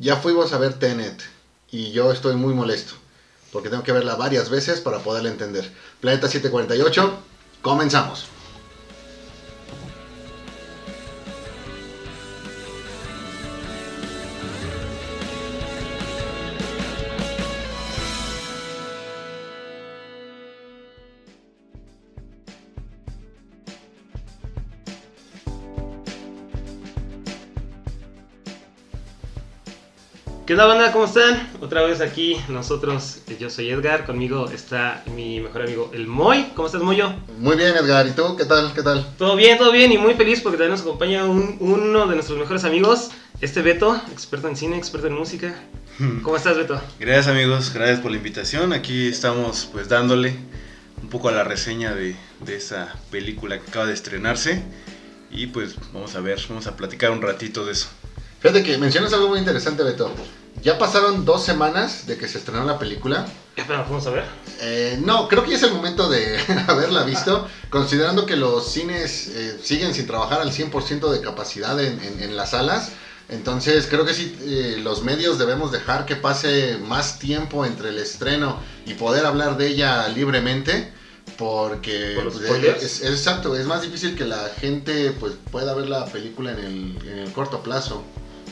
ya fuimos a ver Tenet y yo estoy muy molesto porque tengo que verla varias veces para poderla entender. Planeta 748, comenzamos. ¿Qué onda banda? ¿Cómo están? Otra vez aquí nosotros, yo soy Edgar, conmigo está mi mejor amigo el Moy. ¿Cómo estás Moyo? Muy bien Edgar, ¿y tú? ¿Qué tal? ¿Qué tal? Todo bien, todo bien y muy feliz porque también nos acompaña un- uno de nuestros mejores amigos, este Beto, experto en cine, experto en música. ¿Cómo estás Beto? Gracias amigos, gracias por la invitación. Aquí estamos pues dándole un poco a la reseña de, de esa película que acaba de estrenarse. Y pues vamos a ver, vamos a platicar un ratito de eso. Fíjate que mencionas algo muy interesante, Beto. Ya pasaron dos semanas de que se estrenó la película. Espera, vamos a ver. Eh, no, creo que ya es el momento de haberla visto, considerando que los cines eh, siguen sin trabajar al 100% de capacidad en, en- en las salas. Entonces creo que sí, eh, los medios debemos dejar que pase más tiempo entre el estreno y poder hablar de ella libremente. Porque ¿Por los pues, es, es exacto, es más difícil que la gente pues, pueda ver la película en el, en el corto plazo.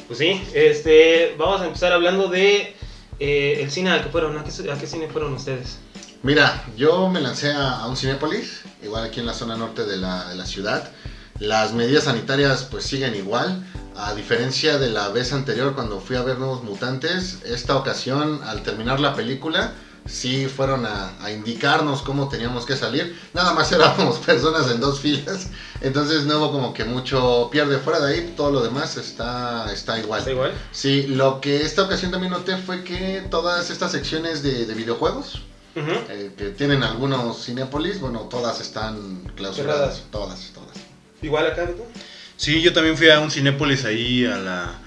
Pues sí, este, vamos a empezar hablando de eh, el cine al que fueron. ¿A qué, cine fueron ustedes? Mira, yo me lancé a, a un Cinépolis, igual aquí en la zona norte de la, de la ciudad. Las medidas sanitarias pues siguen igual. A diferencia de la vez anterior cuando fui a ver Nuevos Mutantes, esta ocasión al terminar la película sí fueron a, a indicarnos cómo teníamos que salir. Nada más éramos personas en dos filas, entonces no hubo como que mucho pierde fuera de ahí, todo lo demás está, está igual. ¿Está igual? Sí, lo que esta ocasión también noté fue que todas estas secciones de, de videojuegos, Ujú. eh, que tienen algunos Cinépolis, bueno, todas están clausuradas. Cerradas. Todas, todas. ¿Igual acá, Beto? Sí, yo también fui a un Cinépolis ahí a la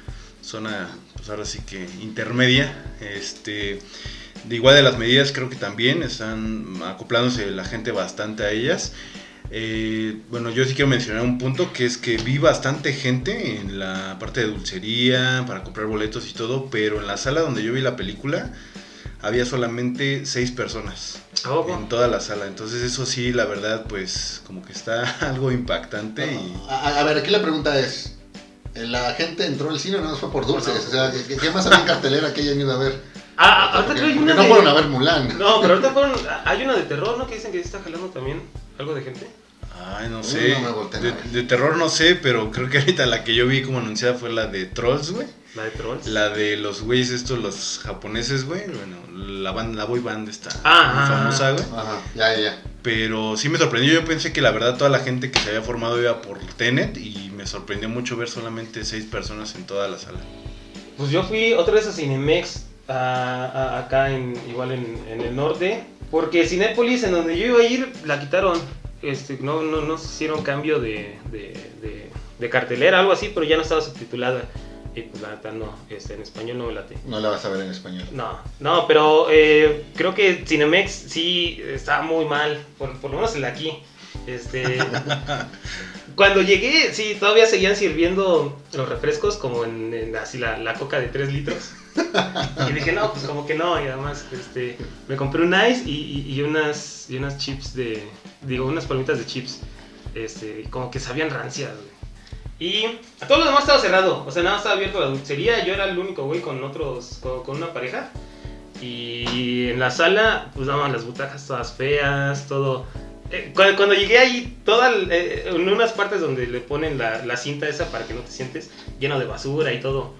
zona, pues ahora sí que intermedia. Este, de igual de las medidas creo que también están acoplándose la gente bastante a ellas. Eh, bueno, yo sí quiero mencionar un punto que es que vi bastante gente en la parte de dulcería para comprar boletos y todo, pero en la sala donde yo vi la película había solamente seis personas en toda la sala. Entonces eso sí, la verdad, pues como que está algo impactante y... A, a ver, aquí la pregunta es, ¿la gente entró al cine o no fue por dulces? No. O sea, ¿qué, qué más había en cartelera que hayan ido a ver? Ah, ahorita Porque, creo que hay una no de- fueron a ver Mulan. No, pero ahorita fueron. Hay una de terror, ¿no? Que dicen que sí está jalando también algo de gente. Ay, no sé. no de, terror no sé, pero creo que ahorita la que yo vi como anunciada fue la de Trolls, güey. La de Trolls. La de los güeyes estos, los japoneses, güey. Bueno, la, band, la boy band está Ah, muy ah, famosa, güey. Ajá, ya, ya, ya. Pero sí me sorprendió. Yo pensé que la verdad toda la gente que se había formado iba por Tenet y me sorprendió mucho ver solamente seis personas en toda la sala. Pues yo fui otra vez a Cinemex, a- a- acá en, igual en, en el norte. Porque Cinépolis, en donde yo iba a ir, la quitaron. Este, no, no, no hicieron cambio de, de, de- de cartelera, algo así, pero ya no estaba subtitulada. Y pues la neta no, este, en español no me late. No la vas a ver en español. No, no, pero eh, creo que Cinemex sí está muy mal, por, por lo menos el de aquí. Este, cuando llegué, sí, todavía seguían sirviendo los refrescos como en, en así la, la coca de 3 litros. Y dije, no, pues como que no, y además este, me compré un ice y, y- y unas, y unas chips de, digo, unas palomitas de chips, este, como que sabían rancias, güey. Y a todo lo demás estaba cerrado, o sea, nada más estaba abierto la dulcería, yo era el único güey con otros, con, con una pareja. Y en la sala, pues daban las butacas todas feas, todo. Eh, cuando, cuando llegué ahí, toda, eh, en unas partes donde le ponen la, la cinta esa para que no te sientes, lleno de basura y todo.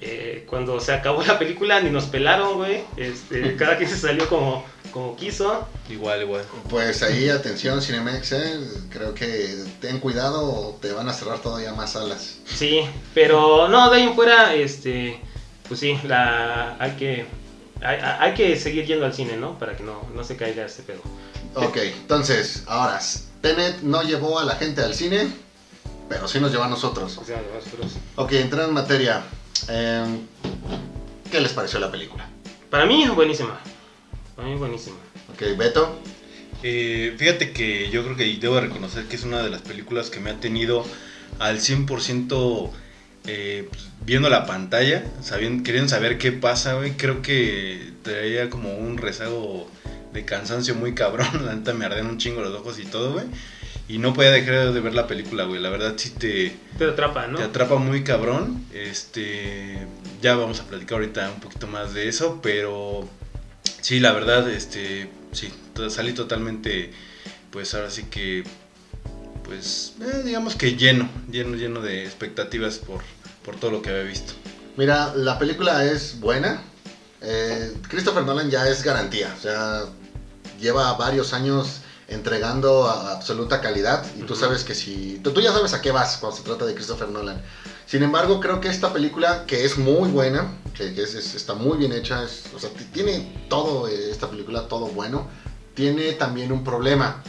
Eh, cuando se acabó la película, ni nos pelaron, güey. Este, cada quien se salió como, como quiso. Igual, igual. Pues ahí, atención, Cinemex, eh, creo que ten cuidado o te van a cerrar todavía más salas. Sí, pero no, de ahí en fuera, este, pues sí, la, hay que, hay, hay que seguir yendo al cine, ¿no? Para que no, no se caiga este pedo. Ok, entonces, ahora, Tenet no llevó a la gente al cine, pero sí nos llevó a nosotros. O sea, nosotros- Ok, entrando en materia, em, ¿qué les pareció la película? Para mí, buenísima. Para mí, buenísima. Ok, Beto. Eh, fíjate que yo creo que debo reconocer que es una de las películas que me ha tenido al 100% eh, pues, viendo la pantalla, sabiendo, queriendo saber qué pasa, güey, creo que traía como un rezago de cansancio muy cabrón. La neta me ardían un chingo los ojos y todo, güey. Y no podía dejar de ver la película, güey. La verdad sí te, Te atrapa, ¿no? te atrapa muy cabrón. Este, ya vamos a platicar ahorita un poquito más de eso, pero sí, la verdad, este, sí, salí totalmente, pues ahora sí que, pues, eh, digamos que lleno, lleno, lleno de expectativas por, por todo lo que había visto. Mira, la película es buena. Eh, Christopher Nolan ya es garantía. O sea, lleva varios años entregando a- absoluta calidad. Y tú sabes que si. Tú, tú ya sabes a qué vas cuando se trata de Christopher Nolan. Sin embargo, creo que esta película, que es muy buena, que, que es- es- está muy bien hecha, es- o sea, tiene todo, eh, esta película, todo bueno, tiene también un problema.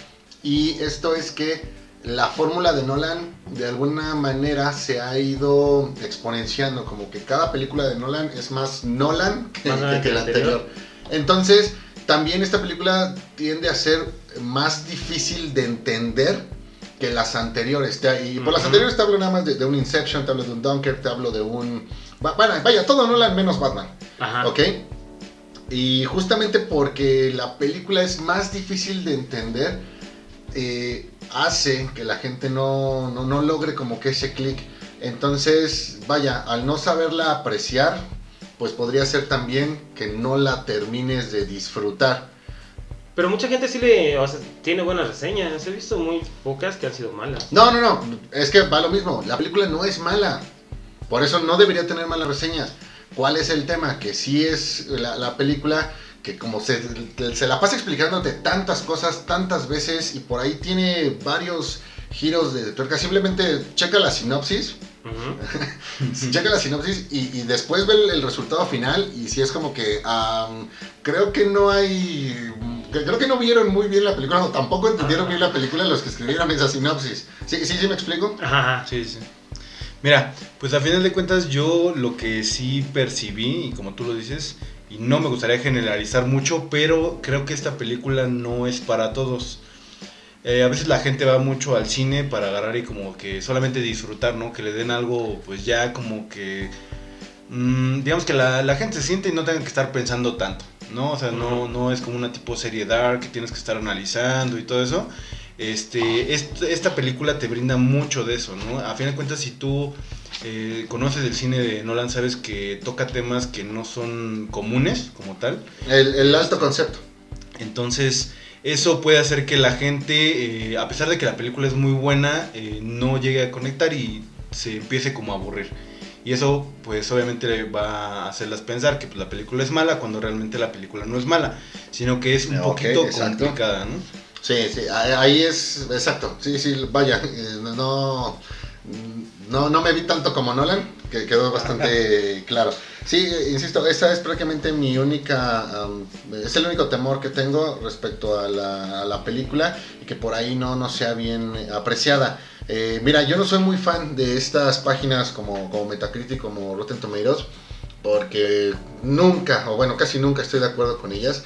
Y esto es que la fórmula de Nolan de alguna manera se ha ido exponenciando, como que cada película de Nolan es más Nolan que, Más Nolan que que la la anterior. anterior. Entonces, también esta película tiende a ser más difícil de entender que las anteriores. Te- Y por las anteriores te hablo nada más de, de un Inception, te hablo de un Dunkirk, te hablo de un... va- Bueno, vaya, todo Nolan menos Batman. Ajá. ¿Ok? Y justamente porque la película es más difícil de entender, eh, hace que la gente no, no, no logre como que ese clic. Entonces, vaya, al no saberla apreciar, pues podría ser también que no la termines de disfrutar. Pero mucha gente sí le, o sea, tiene buenas reseñas. He visto muy pocas que han sido malas. No, no, no, es que va lo mismo, la película no es mala, por eso no debería tener malas reseñas. ¿Cuál es el tema? Que sí es la, la película que como se, se la pasa explicándote tantas cosas, tantas veces, y por ahí tiene varios giros de tuerca, simplemente checa la sinopsis, Ujú. checa la sinopsis y, y después ve el, el resultado final y si es como que creo que no hay creo que no vieron muy bien la película o tampoco entendieron bien la película los que escribieron esa sinopsis sí sí sí me explico Ajá. Sí, sí. Mira, pues a final de cuentas yo lo que sí percibí, y como tú lo dices, y no me gustaría generalizar mucho, pero creo que esta película no es para todos. Eh, a veces la gente va mucho al cine para agarrar y como que solamente disfrutar, ¿no? Que le den algo, pues ya como que... mm, digamos que la, la gente se siente y no tenga que estar pensando tanto, ¿no? O sea, no, no es como una tipo serie dark que tienes que estar analizando y todo eso. Este, est- esta película te brinda mucho de eso, ¿no? A fin de cuentas, si tú eh, conoces el cine de Nolan, sabes que toca temas que no son comunes como tal. el, el alto concepto Entonces, eso puede hacer que la gente, eh, a pesar de que la película es muy buena, eh, no llegue a conectar y se empiece como a aburrir. Y eso, pues obviamente va a hacerlas pensar que pues, la película es mala cuando realmente la película no es mala, sino que es un poquito exacto. complicada, ¿no? Sí, sí, ahí ahí es, exacto, sí, sí, vaya, eh, no, no, no me vi tanto como Nolan, que quedó bastante claro. Sí, insisto, esa es prácticamente mi única, es el único temor que tengo respecto a la, a la película y que por ahí no, no sea bien eh, apreciada. Eh, mira, yo no soy muy fan de estas páginas como, como Metacritic, como Rotten Tomatoes, porque nunca, o bueno, casi nunca estoy de acuerdo con ellas.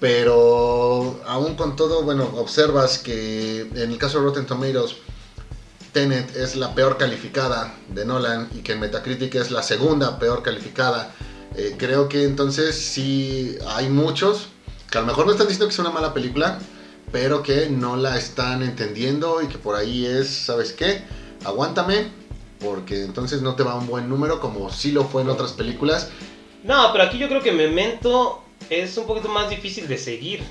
Pero aún con todo, bueno, observas que en el caso de Rotten Tomatoes, Tenet es la peor calificada de Nolan y que Metacritic es la segunda peor calificada. Eh, creo que entonces sí hay muchos que a lo mejor no están diciendo que es una mala película, pero que no la están entendiendo y que por ahí es, ¿sabes qué? Aguántame, porque entonces no te va un buen número como sí lo fue en otras películas. No, pero aquí yo creo que Memento es un poquito más difícil de seguir.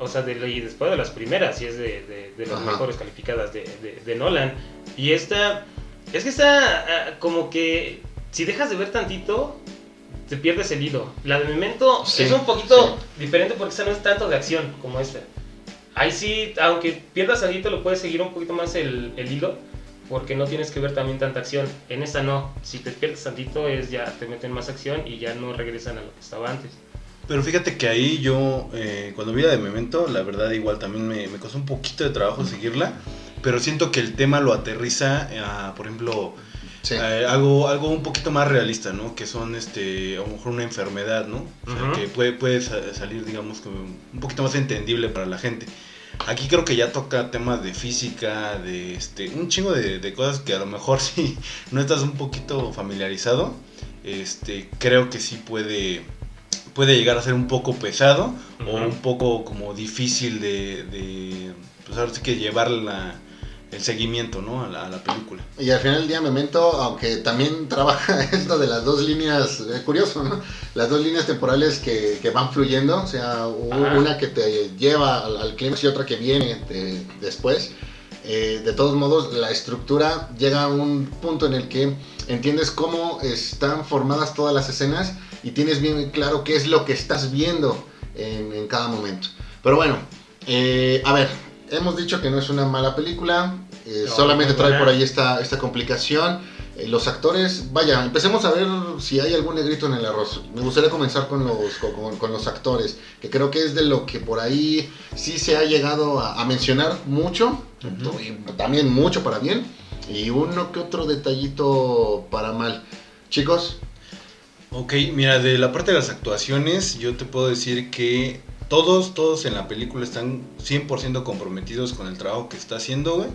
O sea, de, y después de las primeras, y es de, de- de las Ajá. mejores calificadas de, de- Nolan. Y esta, es que está ah, como que si dejas de ver tantito, te pierdes el hilo. La de Memento Sí, es un poquito diferente porque esa no es tanto de acción como esta. Ahí sí, aunque pierdas hilo, lo puedes seguir un poquito más el, el hilo. Porque no tienes que ver también tanta acción. En esta no. Si te pierdes tantito, es ya te meten más acción y ya no regresan a lo que estaba antes. Pero fíjate que ahí yo, eh, cuando vi la de Memento, la verdad igual también me, me costó un poquito de trabajo seguirla, pero siento que el tema lo aterriza a, por ejemplo, Sí. algo, algo un poquito más realista, ¿no? Que son, este, a lo mejor una enfermedad, ¿no? O sea, Ujú. que puede, puede sa- salir, digamos, como un poquito más entendible para la gente. Aquí creo que ya toca temas de física, de este, un chingo de, de cosas que a lo mejor si no estás un poquito familiarizado, este, creo que sí puede, puede llegar a ser un poco pesado o un poco como difícil de, de pues ahora sí que llevar la- el seguimiento, ¿no? A la, a la película. Y al final del día Memento, aunque también trabaja esto de las dos líneas, eh, curioso, ¿no? Las dos líneas temporales que, que van fluyendo, o sea, Ajá. una que te lleva al, al clímax y otra que viene de- después. Eh, de todos modos, la estructura llega a un punto en el que entiendes cómo están formadas todas las escenas y tienes bien claro qué es lo que estás viendo en, en cada momento. Pero bueno, eh, a ver, hemos dicho que no es una mala película, eh, No, solamente trae por ahí esta, esta complicación. Eh, los actores, vaya, empecemos a ver si hay algún negrito en el arroz. Me gustaría comenzar con los, con, con los actores, que creo que es de lo que por ahí sí se ha llegado a, a mencionar mucho, y también mucho para bien, y uno que otro detallito para mal. Chicos, Ok, mira, de la parte de las actuaciones, yo te puedo decir que todos, todos en la película están 100% comprometidos con el trabajo que está haciendo, güey.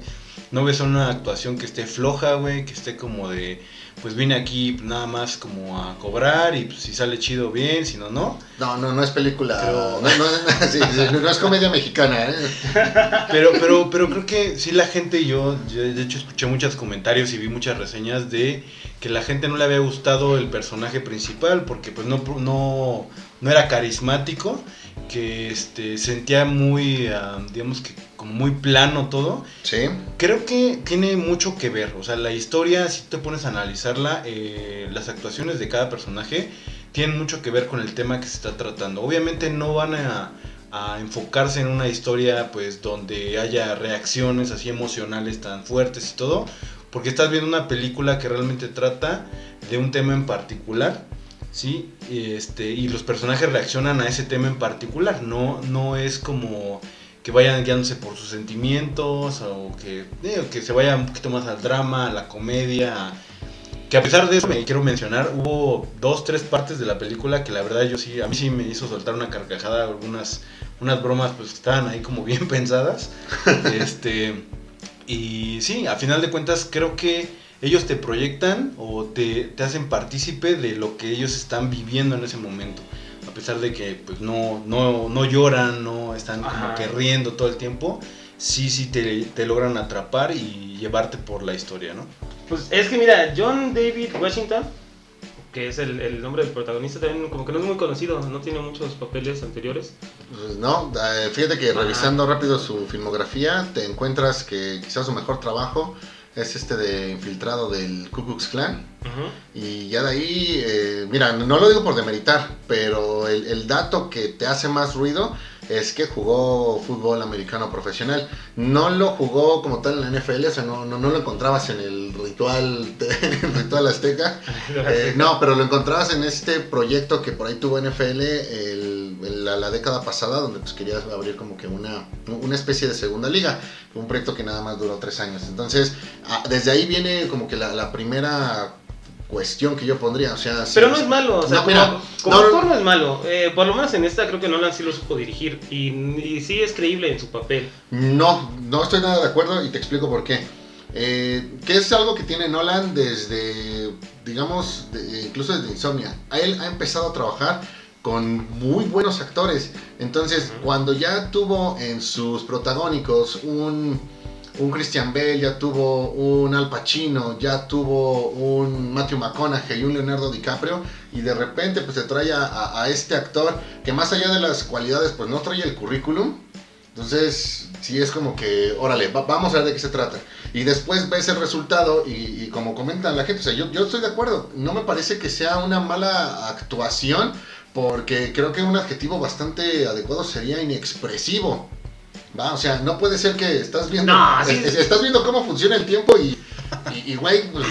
No ves una actuación que esté floja, güey, que esté como de, pues vine aquí nada más como a cobrar y pues si sale chido bien, si no, no. no, no, no es película, Pero- no, no, sí, sí, no es comedia mexicana, ¿eh? Pero, pero, pero creo que sí la gente, yo, yo de hecho escuché muchos comentarios y vi muchas reseñas de que la gente no le había gustado el personaje principal porque pues no, no, no era carismático, que este, sentía muy, ah, digamos que como muy plano todo. Sí, Creo que tiene mucho que ver, o sea, la historia, si te pones a analizarla, eh, las actuaciones de cada personaje tienen mucho que ver con el tema que se está tratando. Obviamente no van a, a enfocarse en una historia pues donde haya reacciones así emocionales tan fuertes y todo, porque estás viendo una película que realmente trata de un tema en particular. ¿Sí? Y, este, y los personajes reaccionan a ese tema en particular, no, no es como que vayan guiándose por sus sentimientos o que, que se vaya un poquito más al drama, a la comedia. Que a pesar de eso, me quiero mencionar, hubo dos, tres partes de la película que la verdad yo sí, a mí sí me hizo soltar una carcajada, algunas unas bromas pues que estaban ahí como bien pensadas. este, y sí, a final de cuentas creo que ellos te proyectan o te, te hacen partícipe de lo que ellos están viviendo en ese momento. A pesar de que pues no, no, no lloran, no están como Ajá. que riendo todo el tiempo, sí, sí te, te logran atrapar y llevarte por la historia, ¿no? Pues es que mira, John David Washington, que es el, el nombre del protagonista, también como que no es muy conocido, no tiene muchos papeles anteriores. Pues no, eh, fíjate que Ajá. revisando rápido su filmografía te encuentras que quizás su mejor trabajo es este de infiltrado del Ku Klux Klan. Y ya de ahí, eh, mira, no lo digo por demeritar, pero el, el dato que te hace más ruido es que jugó fútbol americano profesional. No lo jugó como tal en la NFL, o sea, no, no, no lo encontrabas en el ritual, en el ritual azteca. Eh, no, pero lo encontrabas en este proyecto que por ahí tuvo NFL el- la, la década pasada, donde pues querías abrir como que una, una especie de segunda liga. Un proyecto que nada más duró tres años. Entonces, ah, desde ahí viene como que la, la primera cuestión que yo pondría. O sea, Pero no es malo, o sea, No, como, mira, como no, actor no es malo. Eh, por lo menos en esta creo que Nolan sí lo supo dirigir y, y sí es creíble en su papel. No, no estoy nada de acuerdo y te explico por qué. Eh, que es algo que tiene Nolan desde, digamos, de- incluso desde Insomnia. A él ha empezado a trabajar con muy buenos actores. Entonces, cuando ya tuvo en sus protagónicos un, un Christian Bale, ya tuvo un Al Pacino, ya tuvo un Matthew McConaughey y un Leonardo DiCaprio, y de repente pues te trae a, a- a este actor que más allá de las cualidades pues no trae el currículum, entonces, sí es como que, órale, va- vamos a ver de qué se trata. Y después ves el resultado y, y como comentan la gente, o sea, yo, yo estoy de acuerdo. No me parece que sea una mala actuación, porque creo que un adjetivo bastante adecuado sería inexpresivo. ¿va? O sea, no puede ser que estás viendo, No, sí. es- es- estás viendo cómo funciona el tiempo y, y, güey, pues,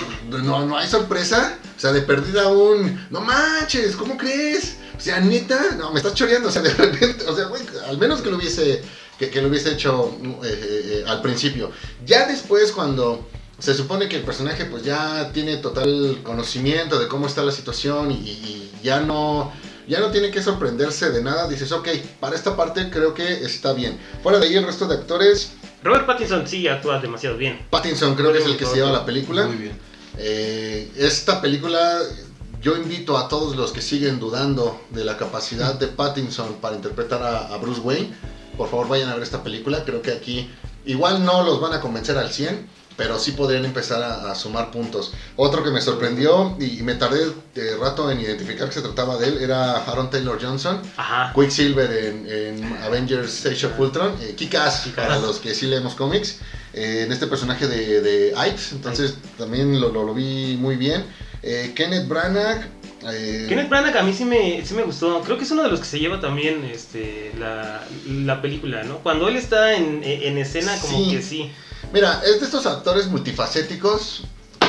no, no hay sorpresa. O sea, de perdida un, no manches, ¿cómo crees? O sea, neta, no, me estás choreando. O sea, de repente, o sea, güey, al menos que lo hubiese, que, que lo hubiese hecho eh, eh, eh, al principio. Ya después, cuando se supone que el personaje, pues ya tiene total conocimiento de cómo está la situación y, y ya no, Ya no tiene que sorprenderse de nada. Dices, ok, para esta parte creo que está bien. Fuera de ahí, el resto de actores. Robert Pattinson sí actúa demasiado bien. Pattinson creo que es el que se lleva la película. Muy bien. Eh, esta película, yo invito a todos los que siguen dudando de la capacidad de Pattinson para interpretar a, a Bruce Wayne, por favor vayan a ver esta película. Creo que aquí igual no los van a convencer al 100, pero sí podrían empezar a, a sumar puntos. Otro que me sorprendió y, y me tardé de rato en identificar que se trataba de él era Aaron Taylor Johnson. Ajá. Quicksilver en, en Avengers Age of Ultron, eh, Kick-Ass para los que sí leemos cómics, eh, en este personaje de, de entonces también lo, lo, lo vi muy bien. Eh, Kenneth Branagh, eh, Kenneth Branagh a mí sí me, sí me gustó. Creo que es uno de los que se lleva también este, la, la película, ¿no? Cuando él está en, en escena, como Sí. que sí. Mira, es de estos actores multifacéticos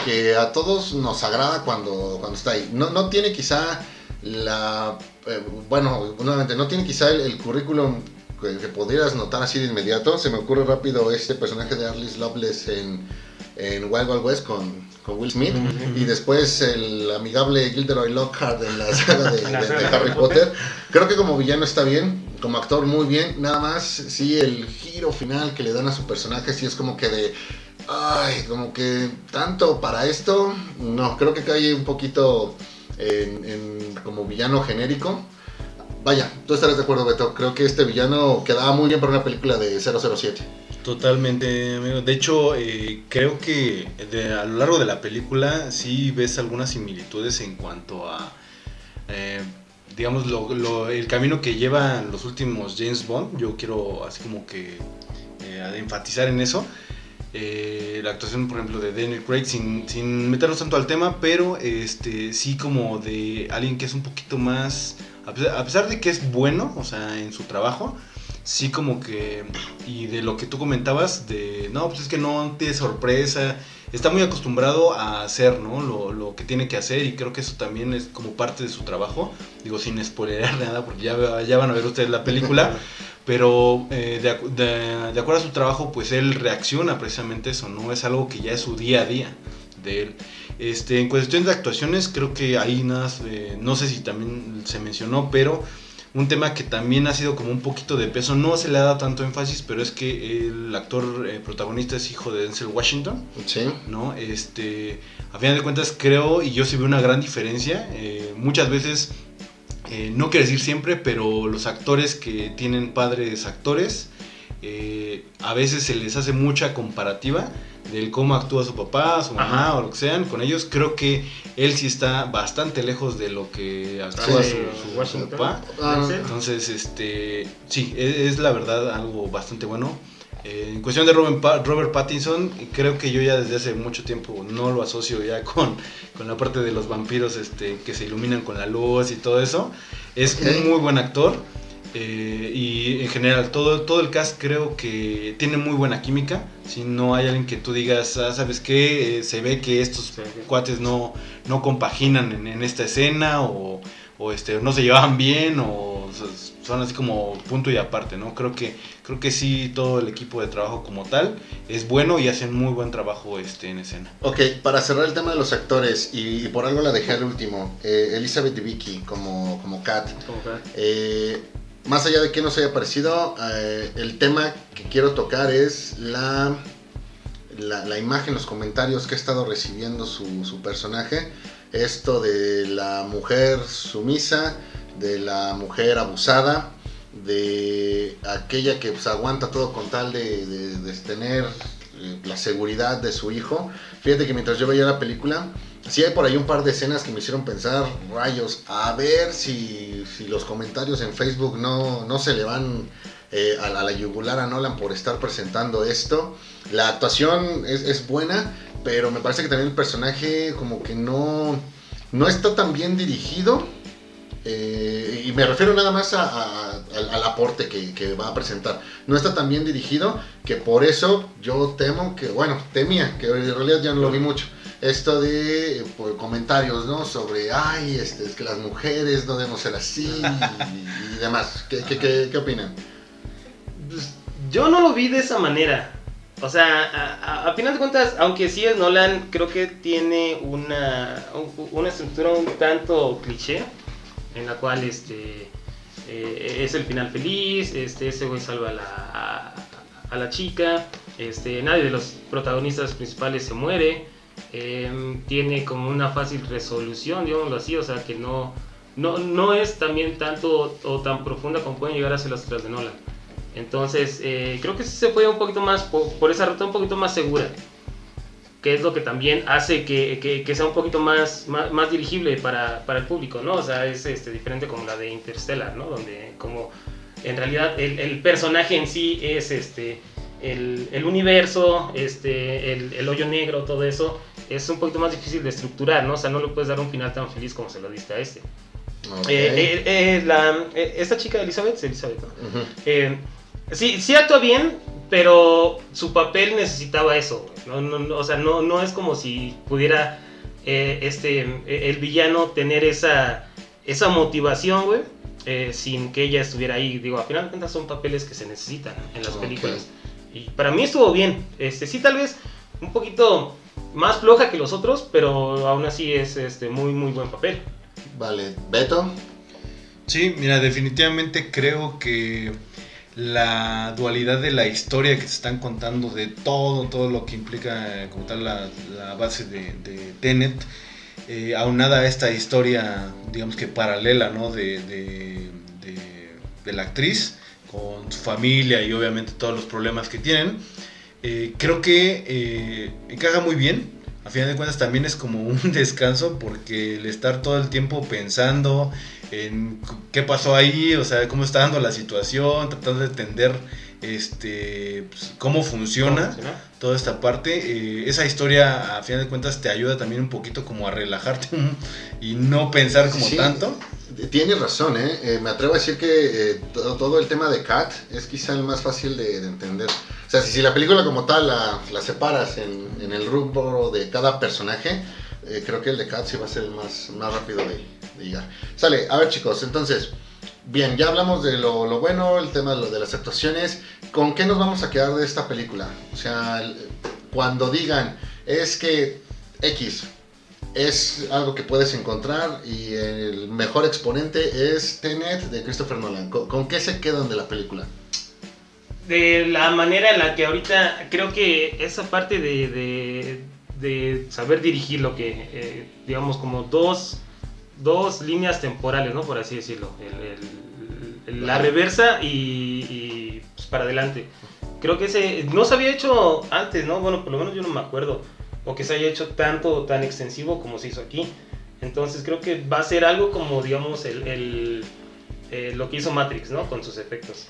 que a todos nos agrada cuando, cuando está ahí. No, no tiene quizá la, eh, bueno, nuevamente, no tiene quizá el, currículum que, que podrías notar así de inmediato. Se me ocurre rápido este personaje de Arliss Loveless en, en Wild Wild West con, con Will Smith. Y después el amigable Gilderoy Lockhart en la saga de, Harry Harry Potter. Creo que como villano está bien, como actor muy bien. Nada más, sí, el giro final que le dan a su personaje, sí es como que de. Ay, como que tanto para esto. No, creo que cae un poquito en, en como villano genérico. Vaya, tú estarás de acuerdo, Beto. Creo que este villano quedaba muy bien para una película de 007. Totalmente, amigo. De hecho, eh, creo que a lo largo de la película sí ves algunas similitudes en cuanto a, eh, digamos, lo- lo- el camino que llevan los últimos James Bond. Yo quiero así como que eh, enfatizar en eso. Eh, la actuación, por ejemplo, de Daniel Craig, sin, sin meternos tanto al tema, pero este sí como de alguien que es un poquito más, a pesar, a pesar de que es bueno, o sea, en su trabajo, sí como que, y de lo que tú comentabas, de, no, pues es que no tiene sorpresa, está muy acostumbrado a hacer, ¿no? Lo, lo que tiene que hacer y creo que eso también es como parte de su trabajo, digo, sin spoilerar nada, porque ya, ya van a ver ustedes la película, pero eh, de, de- de acuerdo a su trabajo, pues él reacciona precisamente eso, ¿no? Es algo que ya es su día a día de él. Este, en cuestión de actuaciones, creo que ahí nada, eh, no sé si también se mencionó, pero un tema que también ha sido como un poquito de peso, no se le ha dado tanto énfasis, pero es que el actor eh, protagonista es hijo de Denzel Washington, Sí. ¿no? Este, a final de cuentas creo, y yo sí veo una gran diferencia, eh, muchas veces, eh, no quiero decir siempre, pero los actores que tienen padres actores, eh, a veces se les hace mucha comparativa del cómo actúa su papá, su mamá Ajá. o lo que sean con ellos. Creo que él sí está bastante lejos de lo que actúa Sí, su, su- su papá. Ah. Entonces, este, sí, es, es la verdad algo bastante bueno. Eh, en cuestión de Robert, Pa- Robert Pattinson, creo que yo ya desde hace mucho tiempo no lo asocio ya con, con la parte de los vampiros este, que se iluminan con la luz y todo eso. Es Ok. un muy buen actor. Eh, y en general, todo, todo el cast creo que tiene muy buena química. Si no hay alguien que tú digas, ah, ¿sabes qué? Eh, se ve que estos Sí. cuates no, no compaginan en, en esta escena o, o, este, no se llevaban bien o son así como punto y aparte, ¿no? Creo que, creo que sí todo el equipo de trabajo como tal es bueno y hacen muy buen trabajo este, en escena. Ok, para cerrar el tema de los actores, y, y por algo la dejé al último, eh, Elizabeth Debicki como, como Kat. Como Eh, más allá de que nos haya parecido, eh, el tema que quiero tocar es la, la, imagen, los comentarios que ha estado recibiendo su, personaje. Esto de la mujer sumisa, de la mujer abusada, de aquella que pues, aguanta todo con tal de, de- de tener eh, la seguridad de su hijo. Fíjate que mientras yo veía la película, sí hay por ahí un par de escenas que me hicieron pensar, rayos, a ver si, si los comentarios en Facebook no, no se le van eh, a, la, a la yugular a Nolan por estar presentando esto. La actuación es, es buena, pero me parece que también el personaje como que no, no está tan bien dirigido. Eh, y me refiero nada más a- a- al, aporte que va a presentar. No está tan bien dirigido que por eso yo temo que, bueno, temía, que en realidad ya no lo vi mucho. Esto de por comentarios, ¿no? Sobre, ay, este, es que las mujeres no debemos ser así y, demás. ¿Qué, qué, qué, qué opinan? Pues, yo no lo vi de esa manera. O sea, a, final de cuentas, aunque sí es Nolan, creo que tiene una, un- una estructura un tanto cliché. en la cual este, eh, es el final feliz, este, ese güey salva a la, a, la chica, este, nadie de los protagonistas principales se muere, em, tiene como una fácil resolución, digámoslo así, o sea que no, no, no es también tanto o tan profunda como pueden llegar a ser las otras de Nolan. Entonces, eh, creo que sí se fue un poquito más, por, esa ruta un poquito más segura, que es lo que también hace que, que, sea un poquito más, más, dirigible para, para, el público, ¿no? O sea, es este, diferente como la de Interstellar, ¿no? Donde como en realidad el, el personaje en sí es este, el, el universo, este, el, el, hoyo negro, todo eso, es un poquito más difícil de estructurar, ¿no? O sea, no le puedes dar un final tan feliz como se lo diste a este. Eh, eh, la, esta chica Elizabeth, Elizabeth ¿no? Sí, sí actúa bien, pero su papel necesitaba eso. ¿no? o sea, no, no es como si pudiera eh, este, el villano tener esa, esa motivación, güey, eh, sin que ella estuviera ahí. Digo, a final de cuentas son papeles que se necesitan en las películas. Y para mí estuvo bien. Este, sí, tal vez un poquito más floja que los otros, pero aún así es este, muy, muy buen papel. Vale, Beto. Sí, mira, definitivamente creo que la dualidad de la historia que te están contando, de todo, todo lo que implica como tal la, base de, Tenet, eh, aunada a esta historia, digamos que paralela, ¿no? De, de, la actriz, con su familia y obviamente todos los problemas que tienen, eh, creo que eh, encaja muy bien. A final de cuentas también es como un descanso porque el estar todo el tiempo pensando, en qué pasó ahí, o sea, cómo está dando la situación, tratando de entender este pues, cómo funciona toda esta parte. Eh, esa historia, a final de cuentas, te ayuda también un poquito como a relajarte y no pensar como tanto. Tienes razón, ¿eh? ¿eh? Me atrevo a decir que eh, todo, el tema de Cat es quizá el más fácil de, entender. O sea, si, la película como tal la, separas en, el rubro de cada personaje, creo que el de Cat sí va a ser el más, más rápido de, diga. Sale, a ver chicos, entonces, bien, ya hablamos de lo, bueno, el tema de las actuaciones. ¿Con qué nos vamos a quedar de esta película? O sea, cuando digan, es que X es algo que puedes encontrar y el mejor exponente es Tenet de Christopher Nolan. ¿Con, qué se quedan de la película? De la manera en la que ahorita creo que esa parte de, de, saber dirigir lo que, eh, digamos, como dos dos líneas temporales, ¿no? Por así decirlo. la reversa y, pues, para adelante. Creo que ese no se había hecho antes, ¿no? Bueno, por lo menos yo no me acuerdo. O que se haya hecho tanto, tan extensivo como se hizo aquí. Entonces creo que va a ser algo como, digamos, el, eh, lo que hizo Matrix, ¿no? Con sus efectos.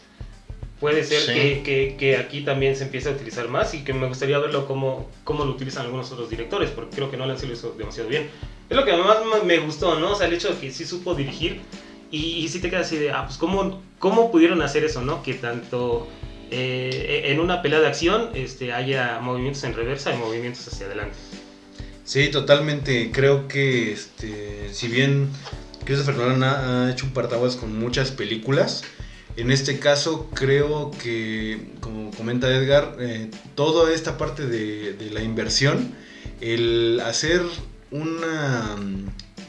Puede ser que, que, aquí también se empiece a utilizar más y que me gustaría verlo como, cómo lo utilizan algunos otros directores, porque creo que no lo han sido demasiado bien. Es lo que más me gustó, ¿no? O sea, el hecho de que sí supo dirigir y, y sí te quedas así de, ah, pues ¿cómo, cómo pudieron hacer eso, ¿no? Que tanto eh, en una pelea de acción este, haya movimientos en reversa y movimientos hacia adelante. Sí, totalmente. Creo que, este, si bien Christopher Nolan ha, hecho un partaguas con muchas películas, en este caso creo que, como comenta Edgar, eh, toda esta parte de, de la inversión, el hacer una,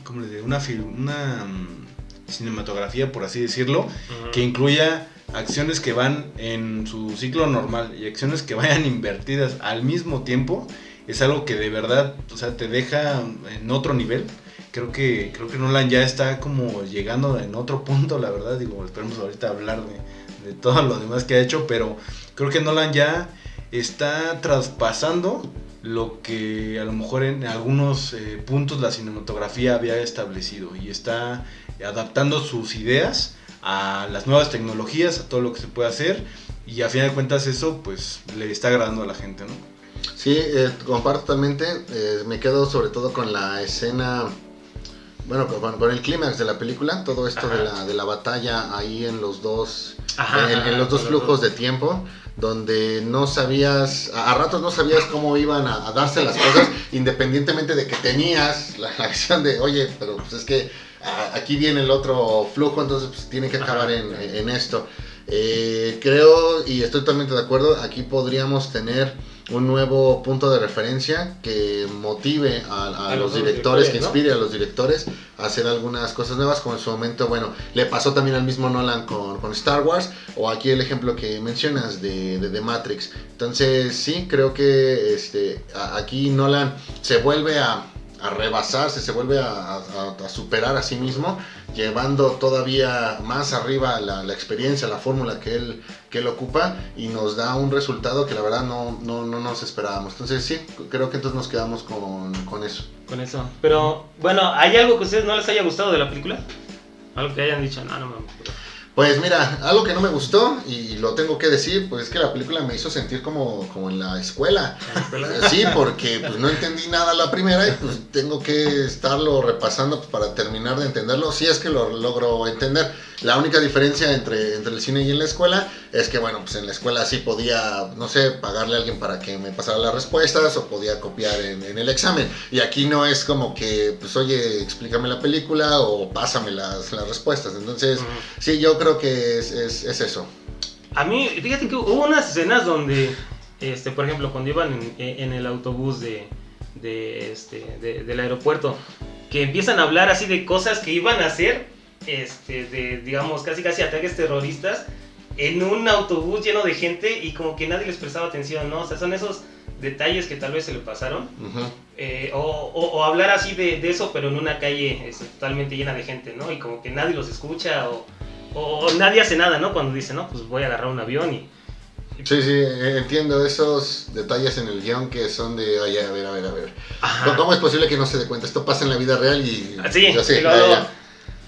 ¿cómo le digo? Una, una mm, cinematografía, por así decirlo, que incluya acciones que van en su ciclo normal y acciones que vayan invertidas al mismo tiempo, es algo que de verdad, o sea, te deja en otro nivel. Creo que, creo que Nolan ya está como llegando en otro punto, la verdad. Digo, esperemos ahorita hablar de, de todo lo demás que ha hecho, pero creo que Nolan ya está traspasando lo que a lo mejor en algunos eh, puntos la cinematografía había establecido y está adaptando sus ideas a las nuevas tecnologías, a todo lo que se puede hacer y a fin de cuentas eso pues le está agradando a la gente, ¿no? Sí, eh, comparto totalmente, eh, me quedo sobre todo con la escena, bueno, con, el clímax de la película, todo esto de la, de la, batalla ahí en los dos, en, los dos flujos de tiempo donde no sabías, a, ratos no sabías cómo iban a, darse las cosas, independientemente de que tenías la, acción de, oye, pero pues es que aquí viene el otro flujo, entonces pues, tiene que acabar en, esto. Eh, creo, y estoy totalmente de acuerdo, aquí podríamos tener un nuevo punto de referencia que motive a, A los, los directores, directores, que ¿no? inspire a los directores a hacer algunas cosas nuevas, como en su momento, bueno, le pasó también al mismo Nolan con, con Star Wars, o aquí el ejemplo que mencionas de, de, de Matrix. Entonces, sí, creo que este, a- aquí Nolan se vuelve a, a rebasarse, se vuelve a, superar a sí mismo, llevando todavía más arriba la, experiencia, la fórmula que él, que él ocupa y nos da un resultado que la verdad no, no, no nos esperábamos. Entonces sí, creo que entonces nos quedamos con, con eso. Con eso. Pero, bueno, ¿hay algo que a ustedes no les haya gustado de la película? Algo que hayan dicho, no, no mames. Pues mira, algo que no me gustó y lo tengo que decir, pues es que la película me hizo sentir como, como en la escuela. Sí, porque pues no entendí nada la primera y pues tengo que estarlo repasando pues, para terminar de entenderlo, si es que lo logro entender. La única diferencia entre, entre el cine y en la escuela es que, bueno, pues en la escuela sí podía, no sé, pagarle a alguien para que me pasara las respuestas o podía copiar en, en el examen. Y aquí no es como que, pues oye, explícame la película o pásame las, las respuestas. Entonces, Ujú. sí, yo creo que es, es, es eso. A mí, fíjate que hubo unas escenas donde, este, por ejemplo, cuando iban en, en el autobús de, de, este, de- del aeropuerto, que empiezan a hablar así de cosas que iban a hacer, este, de, digamos, casi casi ataques terroristas, en un autobús lleno de gente y como que nadie les prestaba atención, ¿no? O sea, son esos detalles que tal vez se le pasaron. Eh, o, o- o hablar así de, de eso, pero en una calle este, totalmente llena de gente, ¿no? Y como que nadie los escucha o, o nadie hace nada, ¿no? Cuando dice, no, pues voy a agarrar un avión y... Sí, sí, eh, entiendo esos detalles en el guion que son de, oye, a ver, a ver, a ver. Ajá. ¿Cómo es posible que no se dé cuenta? Esto pasa en la vida real y... Sí, yo sé, y luego- ya, ya.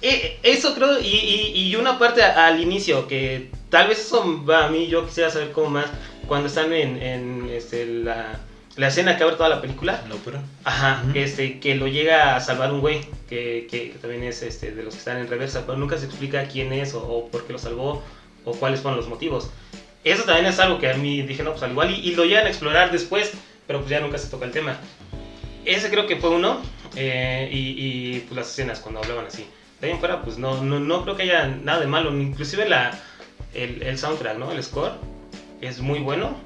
Eh, eso creo, y, y- y una parte al inicio, que tal vez eso va a mí, yo quisiera saber cómo más, cuando están en, en, este, la, la escena que abre toda la película, La ópera. Ajá, Ujú. que, este, que lo llega a salvar un güey, que, que- que también es este, de los que están en reversa, pero nunca se explica quién es o, o por qué lo salvó o cuáles fueron los motivos. Eso también es algo que a mí dije, no, pues al igual, y, y lo llegan a explorar después, pero pues ya nunca se toca el tema. Ese creo que fue uno, eh, y, y, pues las escenas cuando hablaban así. De ahí en fuera, pues no, no, no creo que haya nada de malo, inclusive la, el, el soundtrack, ¿no? El score es muy bueno,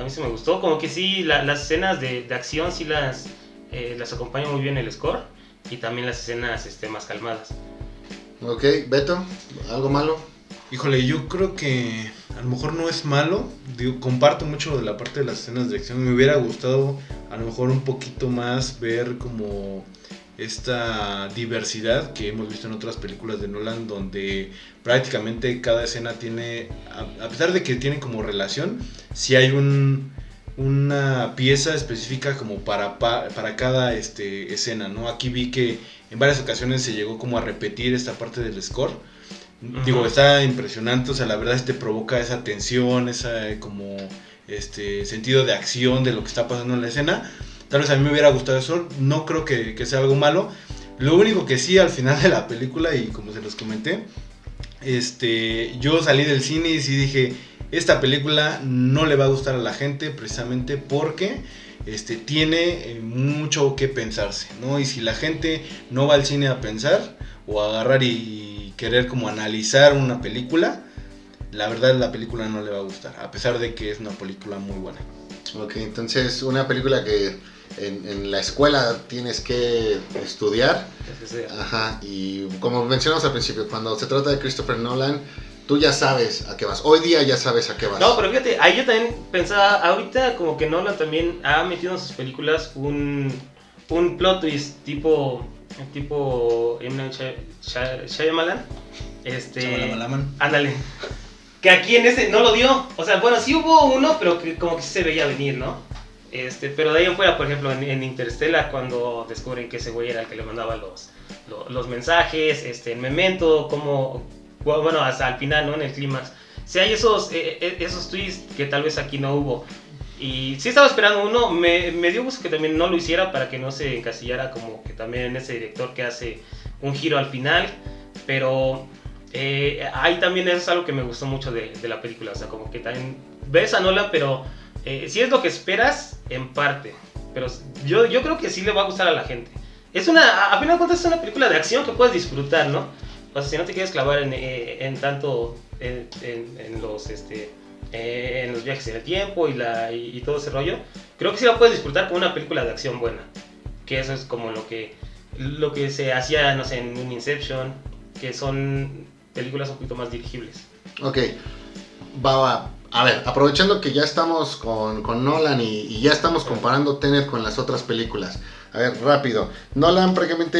a mí sí me gustó, como que sí, la- las escenas de, de acción sí las, eh, las acompaña muy bien el score y también las escenas este, más calmadas. Ok, Beto, ¿algo malo? Híjole, yo creo que a lo mejor no es malo. Digo, comparto mucho de la parte de las escenas de acción. Me hubiera gustado a lo mejor un poquito más ver como esta diversidad que hemos visto en otras películas de Nolan donde prácticamente cada escena tiene, a, a pesar de que tiene como relación, si hay un, una pieza específica como para, pa- para cada este, escena, ¿no? Aquí vi que en varias ocasiones se llegó como a repetir esta parte del score. Digo, está impresionante, o sea, la verdad te provoca esa tensión, esa como este sentido de acción de lo que está pasando en la escena. Tal vez a mí me hubiera gustado eso, no creo que, que sea algo malo. Lo único que sí al final de la película, y como se los comenté, este, yo salí del cine y sí dije, esta película no le va a gustar a la gente precisamente porque este, tiene eh, mucho que pensarse, ¿no? Y si la gente no va al cine a pensar o a agarrar y, querer como analizar una película, la verdad la película no le va a gustar, a pesar de que es una película muy buena. Ok, entonces una película que en, en la escuela tienes que estudiar. Ajá, y como mencionamos al principio, cuando se trata de Christopher Nolan, tú ya sabes a qué vas. Hoy día ya sabes a qué vas. No, pero fíjate, ahí yo también pensaba, ahorita como que Nolan también ha metido en sus películas un, un plot twist tipo, tipo M. Shyamalan. Este, ándale. Que aquí en ese no lo dio. O sea, bueno, sí hubo uno, pero que como que sí se veía venir, ¿no? Este, pero de ahí en fuera, por ejemplo, en, en Interstellar, cuando descubren que ese güey era el que le mandaba los, lo- los, mensajes, este, en Memento, como, bueno, hasta al final, ¿no? En el clímax. Si hay esos, eh, eh, esos twists que tal vez aquí no hubo. Y sí estaba esperando uno, me, me dio gusto que también no lo hiciera para que no se encasillara como que también en ese director que hace un giro al final. Pero eh, ahí también es algo que me gustó mucho de, de la película. O sea, como que también ves a Nolan, pero eh, si es lo que esperas, en parte. Pero yo, yo creo que sí le va a gustar a la gente. Es una, a, final de cuentas, es una película de acción que puedes disfrutar, ¿no? O sea, si no te quieres clavar en, eh, en tanto en, en- en los, este, eh, en los viajes en el tiempo y, la, y, y todo ese rollo, creo que sí la puedes disfrutar como una película de acción buena. Que eso es como lo que, lo que se hacía, no sé, en Inception, que son películas un poquito más dirigibles. Ok, va. A ver, aprovechando que ya estamos con, con Nolan y, ya estamos comparando Tenet con las otras películas. A ver, rápido. Nolan prácticamente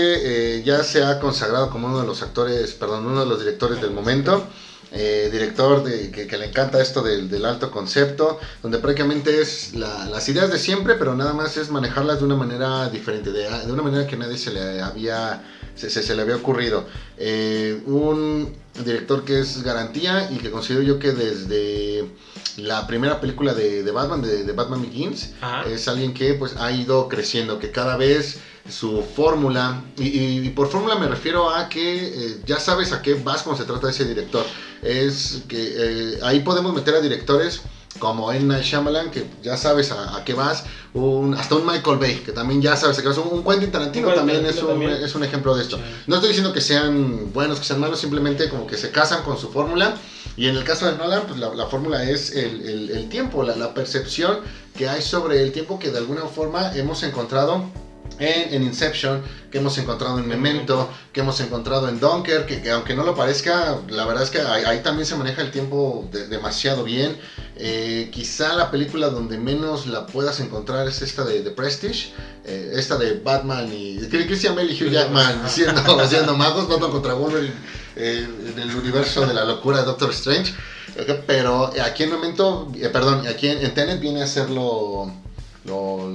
eh, ya se ha consagrado como uno de los actores, perdón, uno de los directores del momento. Eh, director de, que, le encanta esto del, alto concepto, donde prácticamente es la- las ideas de siempre, pero nada más es manejarlas de una manera diferente, de, de una manera que nadie se le había, se, se- se le había ocurrido. Eh, un director que es garantía y que considero yo que desde la primera película de, de Batman, de, de Batman Begins, Ajá. es alguien que pues ha ido creciendo, que cada vez su fórmula, y, y- y por fórmula me refiero a que eh, ya sabes a qué vas cuando se trata de ese director. Es que eh, ahí podemos meter a directores como M. Night Shyamalan, que ya sabes a, a qué vas, un, hasta un Michael Bay, que también ya sabes a qué vas, un, Quentin Tarantino también, es, un, también. es un ejemplo de esto. Sí. No estoy diciendo que sean buenos, que sean malos, simplemente como que se casan con su fórmula. Y en el caso de Nolan, pues la, la fórmula es el, el- el tiempo, la, la percepción que hay sobre el tiempo que de alguna forma hemos encontrado en, en Inception, que hemos encontrado en Memento, que hemos encontrado en Dunker, que, que aunque no lo parezca, la verdad es que ahí, ahí también se maneja el tiempo de- demasiado bien. Eh, quizá la película donde menos la puedas encontrar es esta de, de Prestige, eh, esta de Batman y Christian Bale y Hugh Jackman siendo, siendo magos, Batman contra Wolverine eh, en el universo de la locura de Doctor Strange. Pero aquí en Memento, eh, perdón, aquí en, en Tenet viene a ser lo, lo,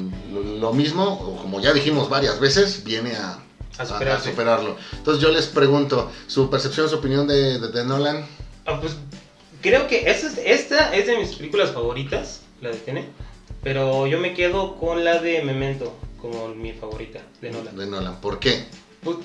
lo- mismo, o como ya dijimos varias veces, viene a, A a superarlo. Entonces yo les pregunto, su percepción, su opinión de, de- de Nolan. Ah, pues creo que esta es, esta es de mis películas favoritas, la de Tenet, pero yo me quedo con la de Memento como mi favorita de Nolan. De Nolan, ¿por qué? Pues,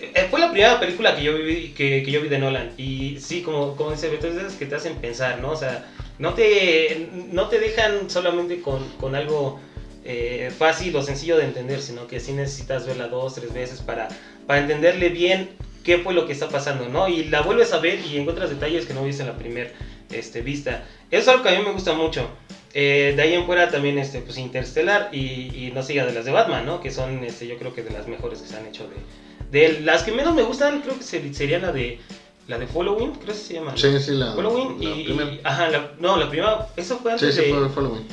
eh, fue la primera película que yo vi, que, que yo vi de Nolan y sí, como, como dice Beto, es de esas que te hacen pensar, ¿no? O sea, no te, no te dejan solamente con, con algo eh, fácil o sencillo de entender, sino que sí necesitas verla dos, tres veces para, para entenderle bien qué fue lo que está pasando, ¿no? Y la vuelves a ver y encuentras detalles que no viste en la primera este, vista. Eso es algo que a mí me gusta mucho. Eh, de ahí en fuera también este, pues Interstellar y, y no se diga de las de Batman, ¿no? Que son este, yo creo que de las mejores que se han hecho de, de las que menos me gustan, creo que se- sería la de la de Following, creo que se llama. Sí, sí, la, Following la y, ajá, la- no, la primera, eso fue Sí, antes sí, de fue Following.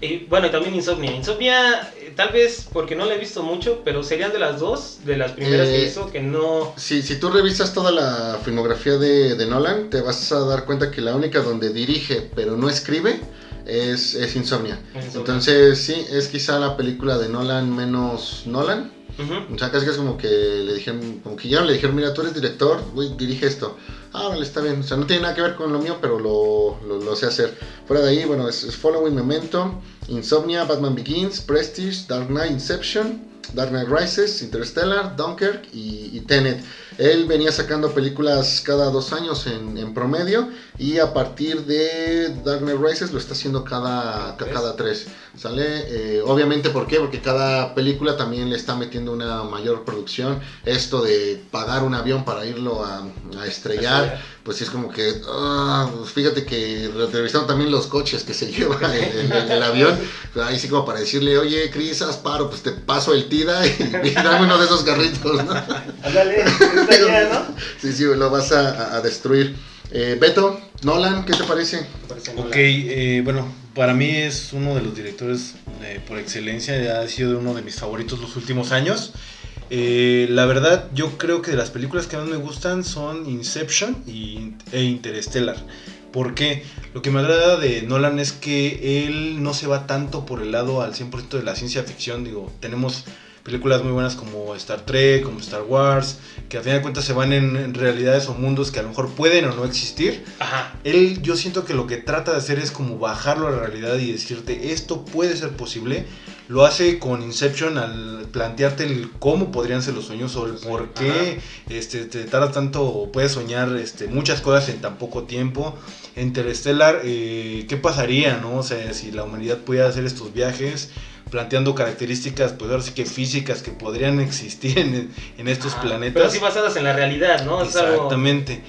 Y bueno, y también Insomnia. Insomnia, eh, tal vez porque no la he visto mucho, pero serían de las dos, de las primeras que Eh, hizo, que no... Si, si tú revisas toda la filmografía de, de Nolan, te vas a dar cuenta que la única donde dirige pero no escribe es, es Insomnia. Insomnia. Entonces, sí, es quizá la película de Nolan menos Nolan. O sea, casi que es como que le dijeron, como que ya le dijeron, mira, tú eres director, güey, dirige esto. Ah, vale, está bien. O sea, no tiene nada que ver con lo mío, pero lo, lo, sé hacer. Fuera de ahí, bueno, es, Following Memento, Insomnia, Batman Begins, Prestige, Dark Knight, Inception, Dark Knight Rises, Interstellar, Dunkirk y Tenet. Él venía sacando películas cada dos años en, en promedio y a partir de Dark Knight Rises lo está haciendo cada, ca- Tres. cada tres. ¿Sale? Eh, obviamente, ¿por qué? Porque cada película también le está metiendo una mayor producción. Esto de pagar un avión para irlo a, a estrellar, pues sí es como que, ah, pues fíjate que revisando también los coches que se lleva el, el- el avión, ahí sí como para decirle, oye, Cris, haz paro, pues te paso el TIDA y, y dame uno de esos carritos, ¿no? Ándale, ¿no? Sí, sí, lo vas a, destruir. Eh, Beto, Nolan, ¿qué te parece? Me parece Nolan. Ok, eh, bueno, para mí es uno de los directores eh, por excelencia, ha sido uno de mis favoritos los últimos años. Eh, la verdad, yo creo que de las películas que más me gustan son Inception y, e Interstellar. Porque lo que me agrada de Nolan es que él no se va tanto por el lado al 100% de la ciencia ficción. Digo, tenemos películas muy buenas como Star Trek, como Star Wars, que a fin de cuentas se van en, realidades o mundos que a lo mejor pueden o no existir. Ajá. Él, yo siento que lo que trata de hacer es como bajarlo a la realidad y decirte esto puede ser posible. Lo hace con Inception al plantearte el cómo podrían ser los sueños o el Sí, por qué este, te tarda tanto o puedes soñar este, muchas cosas en tan poco tiempo. Interstellar, eh, ¿qué pasaría, no? O sea, si la humanidad pudiera hacer estos viajes planteando características, pues ahora sí que físicas que podrían existir en, en estos Ajá. planetas. Pero sí basadas en la realidad, ¿no? Es algo- Exactamente.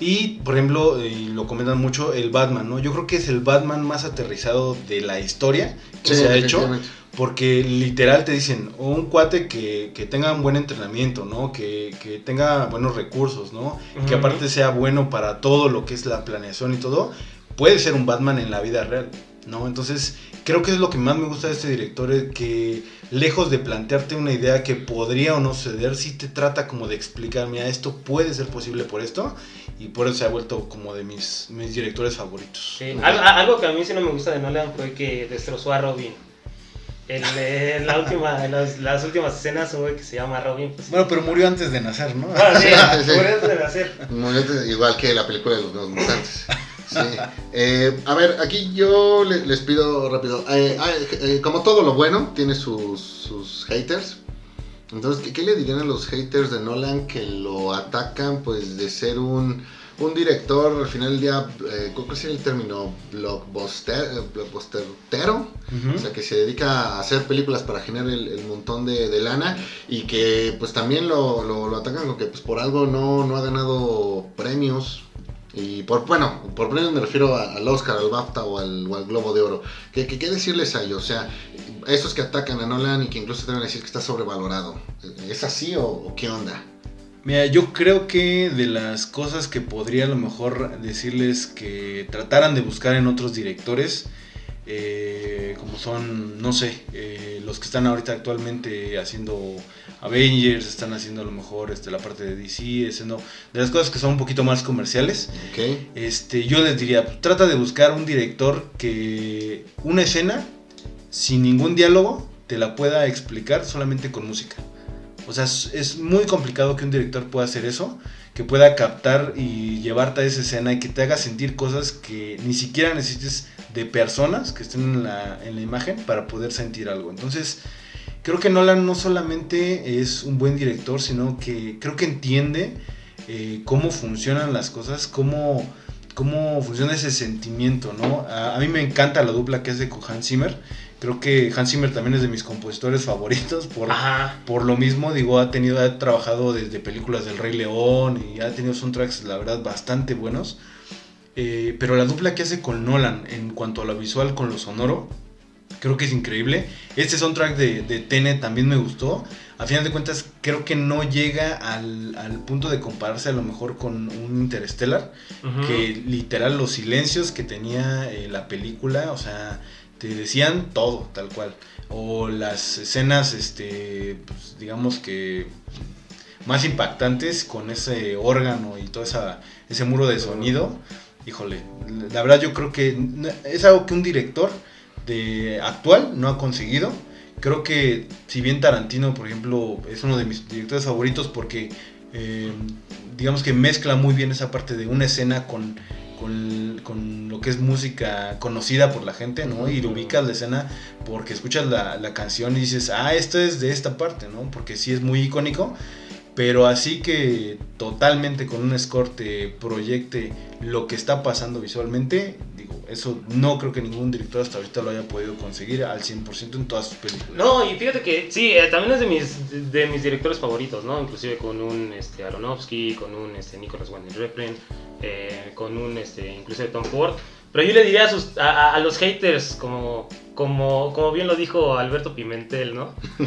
Y, por ejemplo, y lo comentan mucho, el Batman, ¿no? Yo creo que es el Batman más aterrizado de la historia que Sí, se ha hecho. Porque literal te dicen, "Oh, un cuate que, que tenga un buen entrenamiento, ¿no? Que, que tenga buenos recursos, ¿no? Que aparte sea bueno para todo lo que es la planeación y todo, puede ser un Batman en la vida real, ¿no? Entonces, creo que es lo que más me gusta de este director, es que lejos de plantearte una idea que podría o no suceder, sí te trata como de explicar, mira, esto puede ser posible por esto, y por eso se ha vuelto como de mis, mis directores favoritos. Sí, al- a- algo que a mí sí no me gusta de Nolan fue que destrozó a Robin. En, en la última, en las, las últimas escenas, güey que se llama Robin. Pues, Bueno, pero murió antes de nacer, ¿no? Bueno, sí, Sí. por eso debe hacer. Momento igual que la película de los mutantes. Sí. Eh, a ver, aquí yo le- les pido rápido. eh, ah, eh, como todo lo bueno, tiene sus, sus haters. Entonces, ¿qué, qué le dirían a los haters de Nolan que lo atacan pues de ser un, un director, al final del día, eh, ¿cuál sería el término? Blockbuster, eh, blockbustertero. Ujú. O sea, que se dedica a hacer películas para generar el, el montón de, de lana y que pues también lo, lo, lo atacan con que pues por algo no, no ha ganado premios. Y por, bueno, por premios me refiero al Oscar, al BAFTA o al, Globo de Oro. ¿Qué, qué, qué decirles a ellos? O sea, esos que atacan a Nolan y que incluso te van a decir que está sobrevalorado. ¿Es así o, o qué onda? Mira, yo creo que de las cosas que podría a lo mejor decirles que trataran de buscar en otros directores, eh, como son, no sé, eh, los que están ahorita actualmente haciendo Avengers, están haciendo a lo mejor este, la parte de DC, haciendo de las cosas que son un poquito más comerciales. Este, yo les diría, pues, trata de buscar un director que una escena sin ningún diálogo te la pueda explicar solamente con música. O sea, es, es muy complicado que un director pueda hacer eso, que pueda captar y llevarte a esa escena y que te haga sentir cosas que ni siquiera necesites de personas que estén en la, en la imagen para poder sentir algo. Entonces, creo que Nolan no solamente es un buen director, sino que creo que entiende eh, cómo funcionan las cosas, cómo, cómo funciona ese sentimiento, ¿no? A, a mí me encanta la dupla que es de con Hans Zimmer. Creo que Hans Zimmer también es de mis compositores favoritos por, Ajá. por lo mismo, digo, ha tenido, ha trabajado desde películas del Rey León y ha tenido soundtracks, la verdad, bastante buenos. Eh, pero la dupla que hace con Nolan en cuanto a lo visual con lo sonoro, creo que es increíble. Este soundtrack de, de Tenet también me gustó. A final de cuentas, creo que no llega al, al punto de compararse a lo mejor con un Interstellar, Ujú. que literal los silencios que tenía eh, la película, o sea, te decían todo, tal cual. O las escenas, este, pues, digamos que más impactantes con ese órgano y todo esa, ese muro de sonido. Híjole, la verdad yo creo que es algo que un director de actual no ha conseguido. Creo que si bien Tarantino, por ejemplo, es uno de mis directores favoritos porque eh, digamos que mezcla muy bien esa parte de una escena con, con, con lo que es música conocida por la gente, ¿no? Y lo ubicas la escena porque escuchas la, la canción y dices, ah, esto es de esta parte, ¿no? Porque sí es muy icónico. Pero así que totalmente con un score te proyecte lo que está pasando visualmente, digo, eso no creo que ningún director hasta ahorita lo haya podido conseguir al 100% en todas sus películas. No, y fíjate que sí, eh, también es de mis, de mis directores favoritos, ¿no? Inclusive con un este, Aronofsky, con un este, Nicholas Winding Refn, eh, con un este, inclusive Tom Ford. Pero yo le diría a, sus, a, los haters, como, como, como bien lo dijo Alberto Pimentel, ¿no?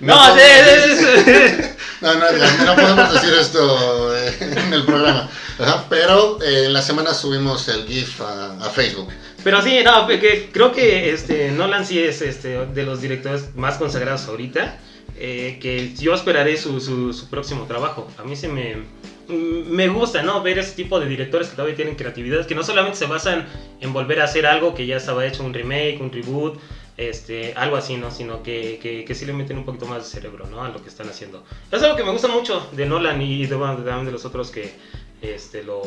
No, sí, sí, sí, sí. No, no, podemos decir esto eh, en el programa. Ajá, pero eh, en la semana subimos el GIF a, a Facebook. Pero sí, no, que creo que este, Nolan sí es este, de los directores más consagrados ahorita. eh, que yo esperaré su, su, su próximo trabajo. A mí se me, me gusta, ¿no? Ver ese tipo de directores que todavía tienen creatividad, que no solamente se basan en volver a hacer algo que ya estaba hecho, un remake, un reboot, este, algo así, ¿no? Sino que, que, sí le meten un poquito más de cerebro, ¿no? A lo que están haciendo. Es algo que me gusta mucho de Nolan y de, también de los otros que este, lo,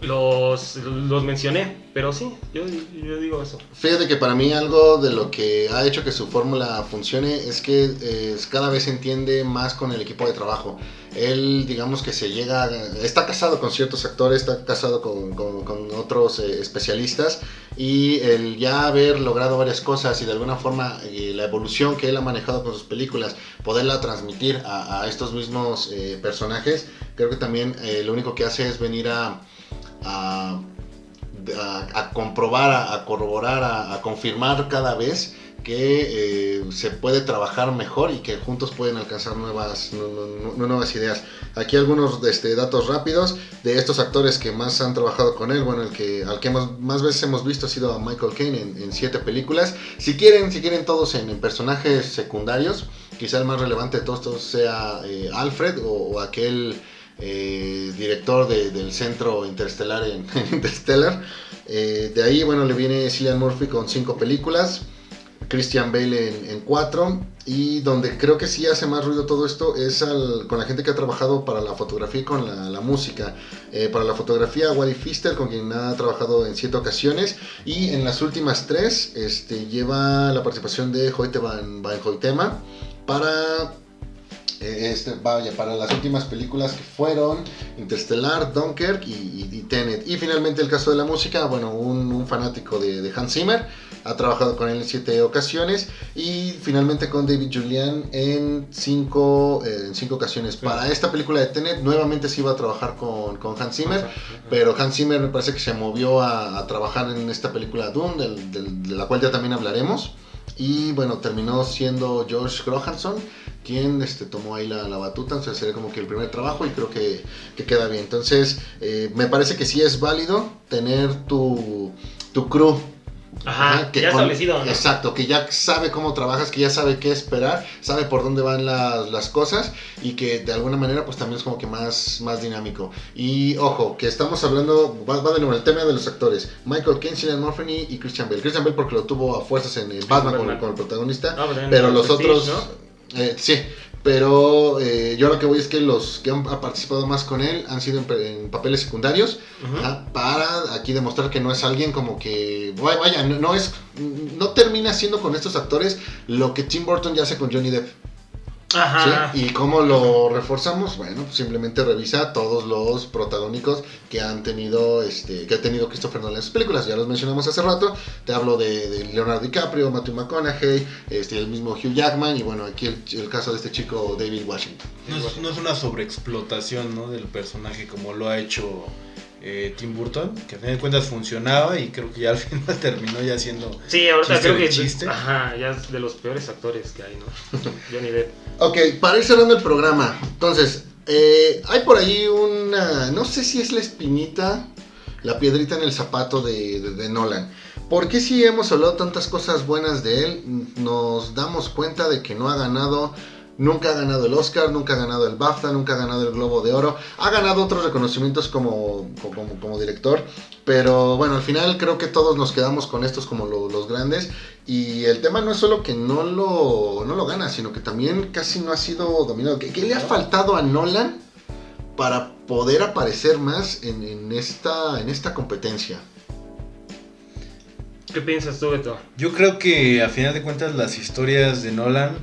los, los mencioné. Pero sí, yo, yo digo eso. Fíjate que para mí algo de lo que ha hecho que su fórmula funcione es que eh, cada vez se entiende más con el equipo de trabajo. Él, digamos que se llega, está casado con ciertos actores, está casado con, con, con otros eh, especialistas y el ya haber logrado varias cosas y de alguna forma eh, la evolución que él ha manejado con sus películas, poderla transmitir a, a estos mismos eh, personajes, creo que también eh, lo único que hace es venir a, a, comprobar, a, corroborar, a, confirmar cada vez que eh, se puede trabajar mejor y que juntos pueden alcanzar nuevas, nu- nu- nu- nuevas ideas. Aquí algunos este, datos rápidos de estos actores que más han trabajado con él. Bueno, el que al que hemos- más veces hemos visto ha sido a Michael Caine en, en siete películas. Si quieren, si quieren todos en, personajes secundarios, quizá el más relevante de todos estos sea eh, Alfred o aquel eh, director de- del centro interestelar en, en Interstellar. Eh, de ahí, bueno, le viene Cillian Murphy con cinco películas. Christian Bale en, en cuatro y donde creo que sí hace más ruido todo esto es al- con la gente que ha trabajado para la fotografía y con la, la música. Eh, para la fotografía, Wally Pfister, con quien ha trabajado en siete ocasiones y en las últimas tres este, lleva la participación de Hoyte Van, Van para este, vaya, para las últimas películas que fueron Interstellar, Dunkirk y, y- y Tenet. Y finalmente el caso de la música, bueno, un, un fanático de, de Hans Zimmer, ha trabajado con él en siete ocasiones y finalmente con David Julian en cinco, eh, en cinco ocasiones. Para esta película de Tenet nuevamente se iba a trabajar con, con Hans Zimmer, pero Hans Zimmer me parece que se movió a, a trabajar en esta película Dune, del- del- de la cual ya también hablaremos. Y bueno, terminó siendo George Grohanson quien este, tomó ahí la, la batuta, entonces sería como que el primer trabajo y creo que, que queda bien. Entonces, eh, me parece que sí es válido tener tu, tu crew. Ajá, que ya con- establecido, ¿no? Exacto, que ya sabe cómo trabajas, que ya sabe qué esperar, sabe por dónde van las, las cosas y que de alguna manera pues también es como que más, más dinámico. Y ojo, que estamos hablando, va, va de nuevo el tema de los actores, Michael Caine, Cillian Murphy y Christian Bale. Christian Bale porque lo tuvo a fuerzas en, en Batman como el protagonista, No, pues, pero los Prestige, otros... ¿no? Eh, sí, pero eh, yo lo que voy es que los que han ha participado más con él han sido en, pe- en papeles secundarios ajá, para aquí demostrar que no es alguien como que vaya, vaya, no, no es no termina siendo con estos actores lo que Tim Burton ya hace con Johnny Depp Ajá. ¿sí? y cómo lo reforzamos bueno pues simplemente revisa todos los protagónicos que han tenido este que ha tenido Christopher Nolan en sus películas ya los mencionamos hace rato te hablo de, de Leonardo DiCaprio Matthew McConaughey este el mismo Hugh Jackman y bueno aquí el, el caso de este chico David Washington No es, no es una sobreexplotación ¿no? del personaje como lo ha hecho eh, Tim Burton, que a fin de cuentas funcionaba y creo que ya al final terminó ya siendo... Sí, ahorita Chiste creo de que chiste. Ajá, ya es de los peores actores que hay, ¿no? Johnny Depp. Ok, para ir cerrando el programa, entonces, eh, hay por ahí una, no sé si es la espinita, la piedrita en el zapato de, de- de Nolan. ¿Por qué si hemos hablado tantas cosas buenas de él, nos damos cuenta de que no ha ganado, nunca ha ganado el Oscar, nunca ha ganado el BAFTA, nunca ha ganado el Globo de Oro, ha ganado otros reconocimientos como, como, como director, pero bueno, al final creo que todos nos quedamos con estos como lo- los grandes y el tema no es solo que no lo, no lo gana, sino que también casi no ha sido dominado. ¿Qué, qué le ha faltado a Nolan para poder aparecer más en, en esta, en esta competencia? ¿Qué piensas tú, Beto? Yo creo que a final de cuentas las historias de Nolan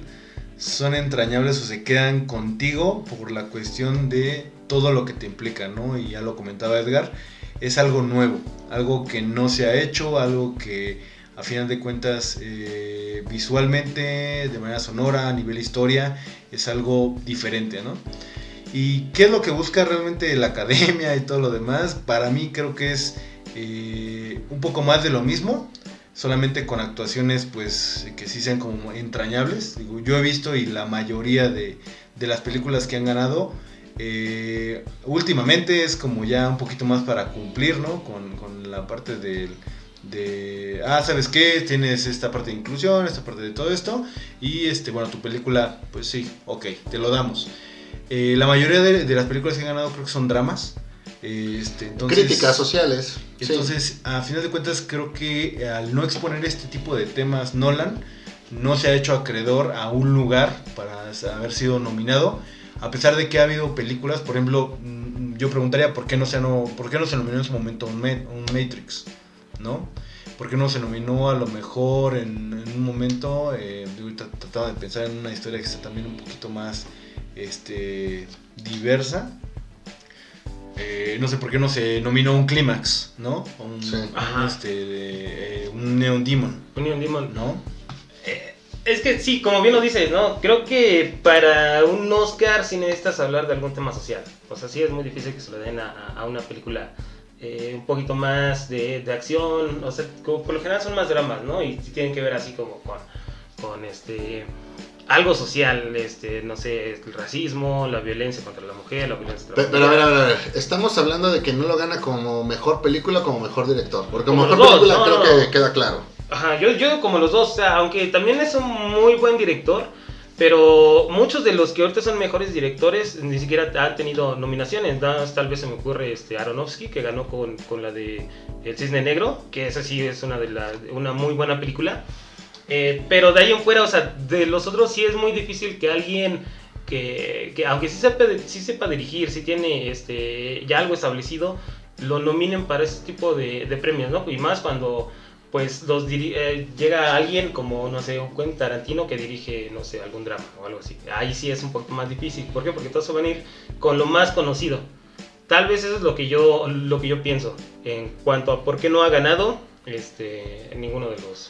son entrañables o se quedan contigo por la cuestión de todo lo que te implica, ¿no? Y ya lo comentaba Edgar, es algo nuevo, algo que no se ha hecho, algo que a final de cuentas eh, visualmente, de manera sonora, a nivel historia, es algo diferente, ¿no? ¿Y qué es lo que busca realmente la academia y todo lo demás? Para mí creo que es eh, un poco más de lo mismo, solamente con actuaciones pues que sí sean como entrañables. Digo, yo he visto y la mayoría de, de las películas que han ganado eh, últimamente es como ya un poquito más para cumplir, ¿no? Con, con la parte del de ah sabes qué tienes esta parte de inclusión esta parte de todo esto y este bueno tu película pues sí ok te lo damos Eh, la mayoría de, de las películas que han ganado creo que son dramas este, entonces, Críticas sociales. sí. entonces, a final de cuentas, creo que al no exponer este tipo de temas, Nolan no se ha hecho acreedor a un lugar para haber sido nominado. A pesar de que ha habido películas, por ejemplo, mm, yo preguntaría por qué no se, no, por qué no se nominó en su momento un, un Matrix, ¿no? ¿Por qué no se nominó a lo mejor en, un momento? Eh, trataba de pensar en una historia que sea también un poquito más este, diversa. Eh, no sé por qué no se nominó un Clímax, ¿no? Un, este, un Neon Demon. Un Neon Demon. ¿No? Es que sí, como bien lo dices, ¿no? Creo que para un Oscar sí necesitas hablar de algún tema social. O sea, sí es muy difícil que se lo den a, una película eh, un poquito más de, de, acción. O sea, como por lo general son más dramas, ¿no? Y tienen que ver así como con, con este algo social, este, no sé, el racismo, la violencia contra la mujer, la violencia contra pero, pero, a ver, a ver, estamos hablando de que no lo gana como mejor película como mejor director. Porque como, mejor película creo que queda claro. Ajá, yo, yo como los dos, o sea, aunque también es un muy buen director, pero muchos de los que ahorita son mejores directores ni siquiera han tenido nominaciones. Tal vez se me ocurre este Aronofsky, que ganó con, con la de El Cisne Negro, que esa sí es una, de la, una muy buena película. Eh, pero de ahí en fuera, o sea, de los otros sí es muy difícil que alguien que, que aunque sí sepa, sí sepa dirigir, sí tiene este, ya algo establecido, lo nominen para ese tipo de, de premios, ¿no? Y más cuando pues los eh, llega alguien como, no sé, un Quentin Tarantino que dirige, no sé, algún drama o algo así. Ahí sí es un poco más difícil. ¿Por qué? Porque todos van a ir con lo más conocido. Tal vez eso es lo que yo, lo que yo pienso en cuanto a por qué no ha ganado este, ninguno de los...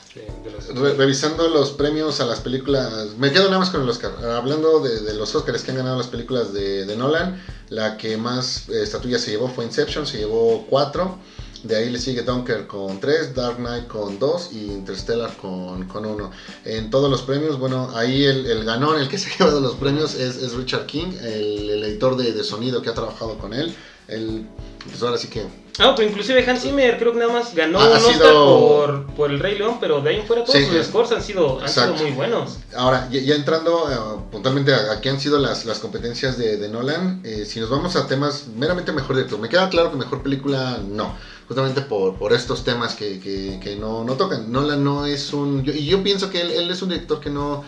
revisando los premios a las películas, me quedo nada más con el Oscar. Hablando de, los Oscars que han ganado las películas de, Nolan, la que más eh, estatuillas se llevó fue Inception, se llevó cuatro. De ahí le sigue Dunker con 3, Dark Knight con 2 y Interstellar con, con 1. En todos los premios, bueno, ahí el, el ganón, el que se ha llevado los premios es, Richard King, el, editor de, sonido que ha trabajado con él. El, pues ahora sí que Ah, pero inclusive Hans Zimmer creo que nada más ganó un Oscar por, por, El Rey León, pero de ahí en fuera todos sus scores han sido, han sido muy buenos. Ahora, ya, entrando uh, puntualmente a, aquí han sido las, las competencias de, de Nolan, eh, si nos vamos a temas meramente mejor director, me queda claro que mejor película no justamente por, por estos temas que, que, no, no, tocan. Nolan no es un... y yo pienso que él, él es un director que no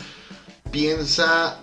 piensa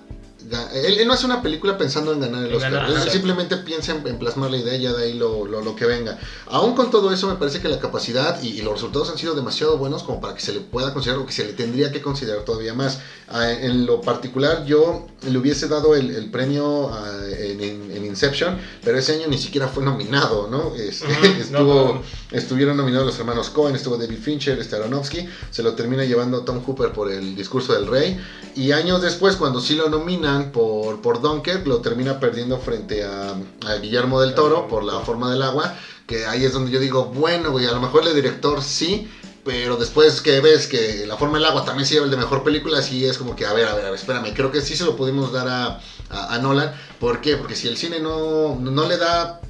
él, no hace una película pensando en ganar el Oscar. él simplemente piensa en, plasmar la idea y ya de ahí lo, lo, que venga. Aún con todo eso, me parece que la capacidad y, los resultados han sido demasiado buenos como para que se le pueda considerar o que se le tendría que considerar todavía más. Ah, en lo particular, yo le hubiese dado el, premio ah, en, Inception, pero ese año ni siquiera fue nominado, ¿no? Este, estuvo, Estuvieron nominados los hermanos Cohen, estuvo David Fincher, este Aronofsky, se lo termina llevando Tom Hooper por el discurso del rey. Y años después, cuando sí lo por, por Dunkirk, lo termina perdiendo frente a, Guillermo del Toro por la forma del agua, que ahí es donde yo digo, bueno, güey, a lo mejor el director sí, pero después que ves que la forma del agua también se lleva el de mejor película, sí es como que, a ver, a ver, a ver, espérame, creo que sí se lo pudimos dar a, a, Nolan. ¿Por qué? Porque si el cine no, no le da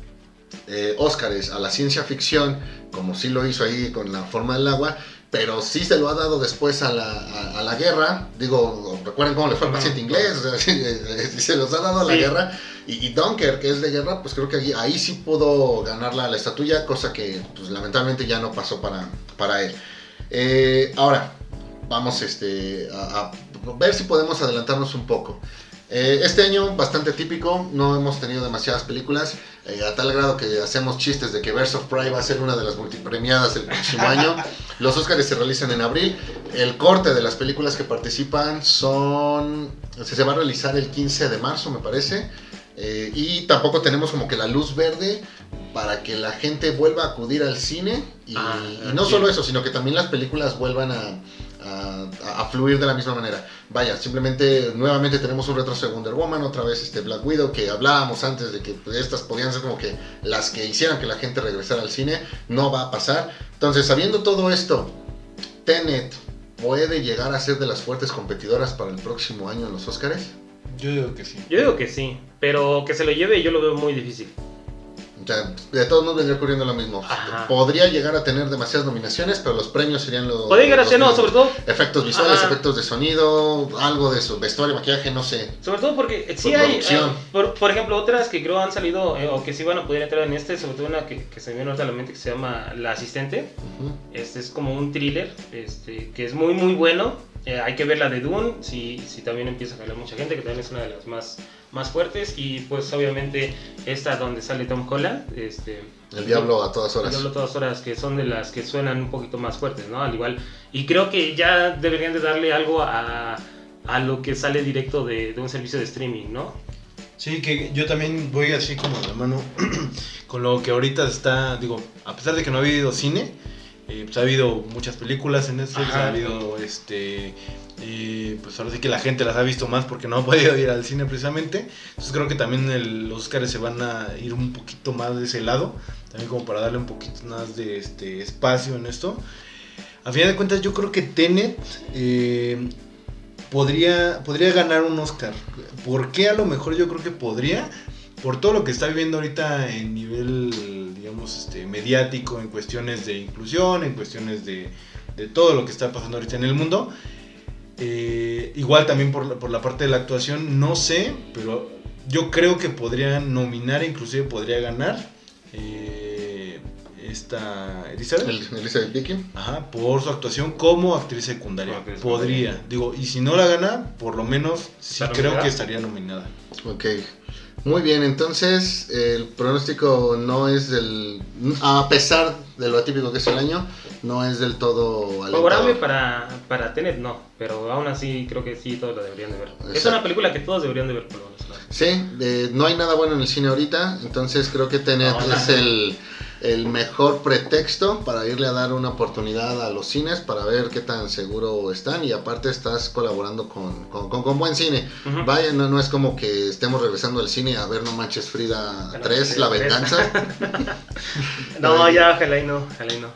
eh, Óscares a la ciencia ficción, como sí lo hizo ahí con la forma del agua, pero sí se lo ha dado después a la, a, la guerra. Digo, recuerden cómo le fue al paciente inglés, se los ha dado a la guerra. Y, y, Dunker, que es de guerra, pues creo que ahí, ahí sí pudo ganar la, la estatuilla, cosa que pues, lamentablemente ya no pasó para, para él. Eh, ahora, vamos este, a, a, ver si podemos adelantarnos un poco. Eh, este año bastante típico, no hemos tenido demasiadas películas, eh, a tal grado que hacemos chistes de que Verse of Pride va a ser una de las multipremiadas el próximo año. Los Oscars se realizan en abril. El corte de las películas que participan son. Se va a realizar el 15 de marzo, me parece. Eh, y tampoco tenemos como que la luz verde para que la gente vuelva a acudir al cine. y ah, no solo eso, sino que también las películas vuelvan a, a, fluir de la misma manera. Vaya, simplemente nuevamente tenemos un retraso de Wonder Woman, otra vez este Black Widow, que hablábamos antes de que pues, estas podían ser como que las que hicieran que la gente regresara al cine, no va a pasar. Entonces, sabiendo todo esto, Tenet puede llegar a ser de las fuertes competidoras para el próximo año en los Oscars. Yo digo que sí. Yo digo que sí, pero que se lo lleve yo lo veo muy difícil. O sea, de todos modos vendría ocurriendo lo mismo. Podría llegar a tener demasiadas nominaciones, pero los premios serían los. Podría llegar a ser, no, sobre todo. Efectos visuales, efectos de sonido, algo de eso, vestuario, maquillaje, no sé. Sobre todo porque sí hay. Ah, por, ejemplo, otras que creo han salido eh, o que sí van a poder entrar en este, sobre todo una que, se me viene a la mente que se llama La Asistente. Este es como un thriller este, que es muy, muy bueno. Eh, hay que ver la de Dune, si, si también empieza a hablar mucha gente, que también es una de las más más fuertes y pues obviamente esta donde sale Tom Holland, este... El Diablo a todas horas. El Diablo a todas horas, que son de las que suenan un poquito más fuertes, ¿no? Al igual. Y creo que ya deberían de darle algo a, a lo que sale directo de, de un servicio de streaming, ¿no? Sí, que yo también voy así como de la mano con lo que ahorita está, digo, a pesar de que no ha habido cine, eh, pues ha habido muchas películas en Netflix, Ajá. ha habido, este, eh, pues ahora sí que la gente las ha visto más porque no ha podido ir al cine precisamente. Entonces creo que también el- los Oscars se van a ir un poquito más de ese lado, también como para darle un poquito más de este espacio en esto. A final de cuentas yo creo que Tenet eh, podría, podría ganar un Oscar. ¿Por qué a lo mejor yo creo que podría? Por todo lo que está viviendo ahorita en nivel, digamos, este, mediático, en cuestiones de inclusión, en cuestiones de, de todo lo que está pasando ahorita en el mundo. Eh, igual también por la, por la parte de la actuación, no sé, pero yo creo que podría nominar, inclusive podría ganar eh, esta Elizabeth. El, Elizabeth Vicky. Ajá, por su actuación como actriz secundaria. Actriz Podría. secundaria. Digo, y si no la gana, por lo menos sí ¿Está creo nominada? que estaría nominada. Ok. Muy bien, entonces el pronóstico no es del. A pesar de lo atípico que es el año, no es del todo Favorable alentador. para, para Tenet, no, pero aún así creo que sí, todos la deberían de ver. Es una película que todos deberían de ver, por lo menos. ¿no? Sí, eh, no hay nada bueno en el cine ahorita, entonces creo que Tenet No, es el, el mejor pretexto para irle a dar una oportunidad a los cines para ver qué tan seguro están y aparte estás colaborando con, con, con- con buen cine. Vaya, no, no es como que estemos regresando al cine a ver No Manches Frida Bueno, 3, sí, La. Venganza. No, ya, ojalá y no, ojalá y no.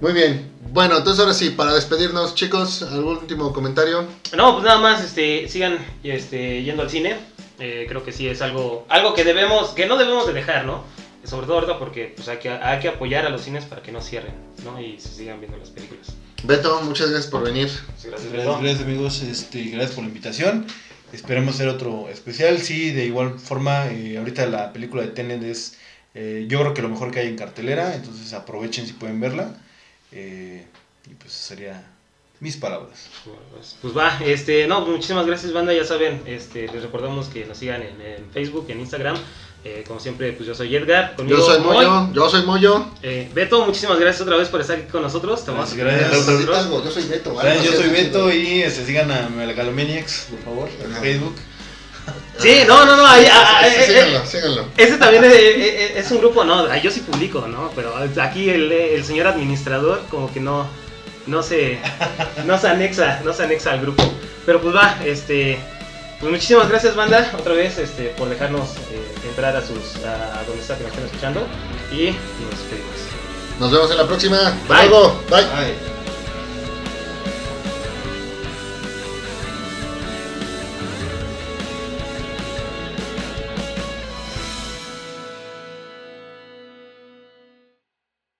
Muy bien, bueno, entonces ahora sí, para despedirnos chicos, ¿algún último comentario? No, pues nada más, este, sigan este, yendo al cine. Eh, creo que sí es algo, algo que debemos, que no debemos de dejar, ¿no? Sobre todo ahorita porque pues, hay, que, hay que apoyar a los cines para que no cierren, ¿no? Y se sigan viendo las películas. Beto, muchas gracias por venir. Gracias, Gracias, Beto. gracias, amigos, este, gracias por la invitación. Esperemos hacer otro especial. Sí, de igual forma, eh, ahorita la película de Tenet es, eh, yo creo que lo mejor que hay en cartelera, entonces aprovechen si pueden verla. Eh, y pues sería mis palabras. Pues, pues va, este, no, muchísimas gracias banda, ya saben, este, les recordamos que nos sigan en, en Facebook, en Instagram, eh, como siempre, pues yo soy Edgar, conmigo Yo soy Moy. Moyo, yo soy Moyo. Eh, Beto, muchísimas gracias otra vez por estar aquí con nosotros, te vamos a Gracias. Yo soy Beto, yo soy Beto y este, sigan a Megalomaniacs, por favor, en Ajá. Facebook. Sí, no, no, no, ahí, ah, ah, Sí, eh, eh, síganlo, síganlo. Ese también es, es- es un grupo, no, ah, yo sí publico, ¿no? Pero aquí el, el señor administrador como que no, no se, no se anexa, no se anexa al grupo. Pero pues va, este, pues muchísimas gracias banda, otra vez, este, por dejarnos eh, entrar a sus, a, donde está que nos estén escuchando y nos despedimos. Nos vemos en la próxima. Bye. luego. Bye. Bye.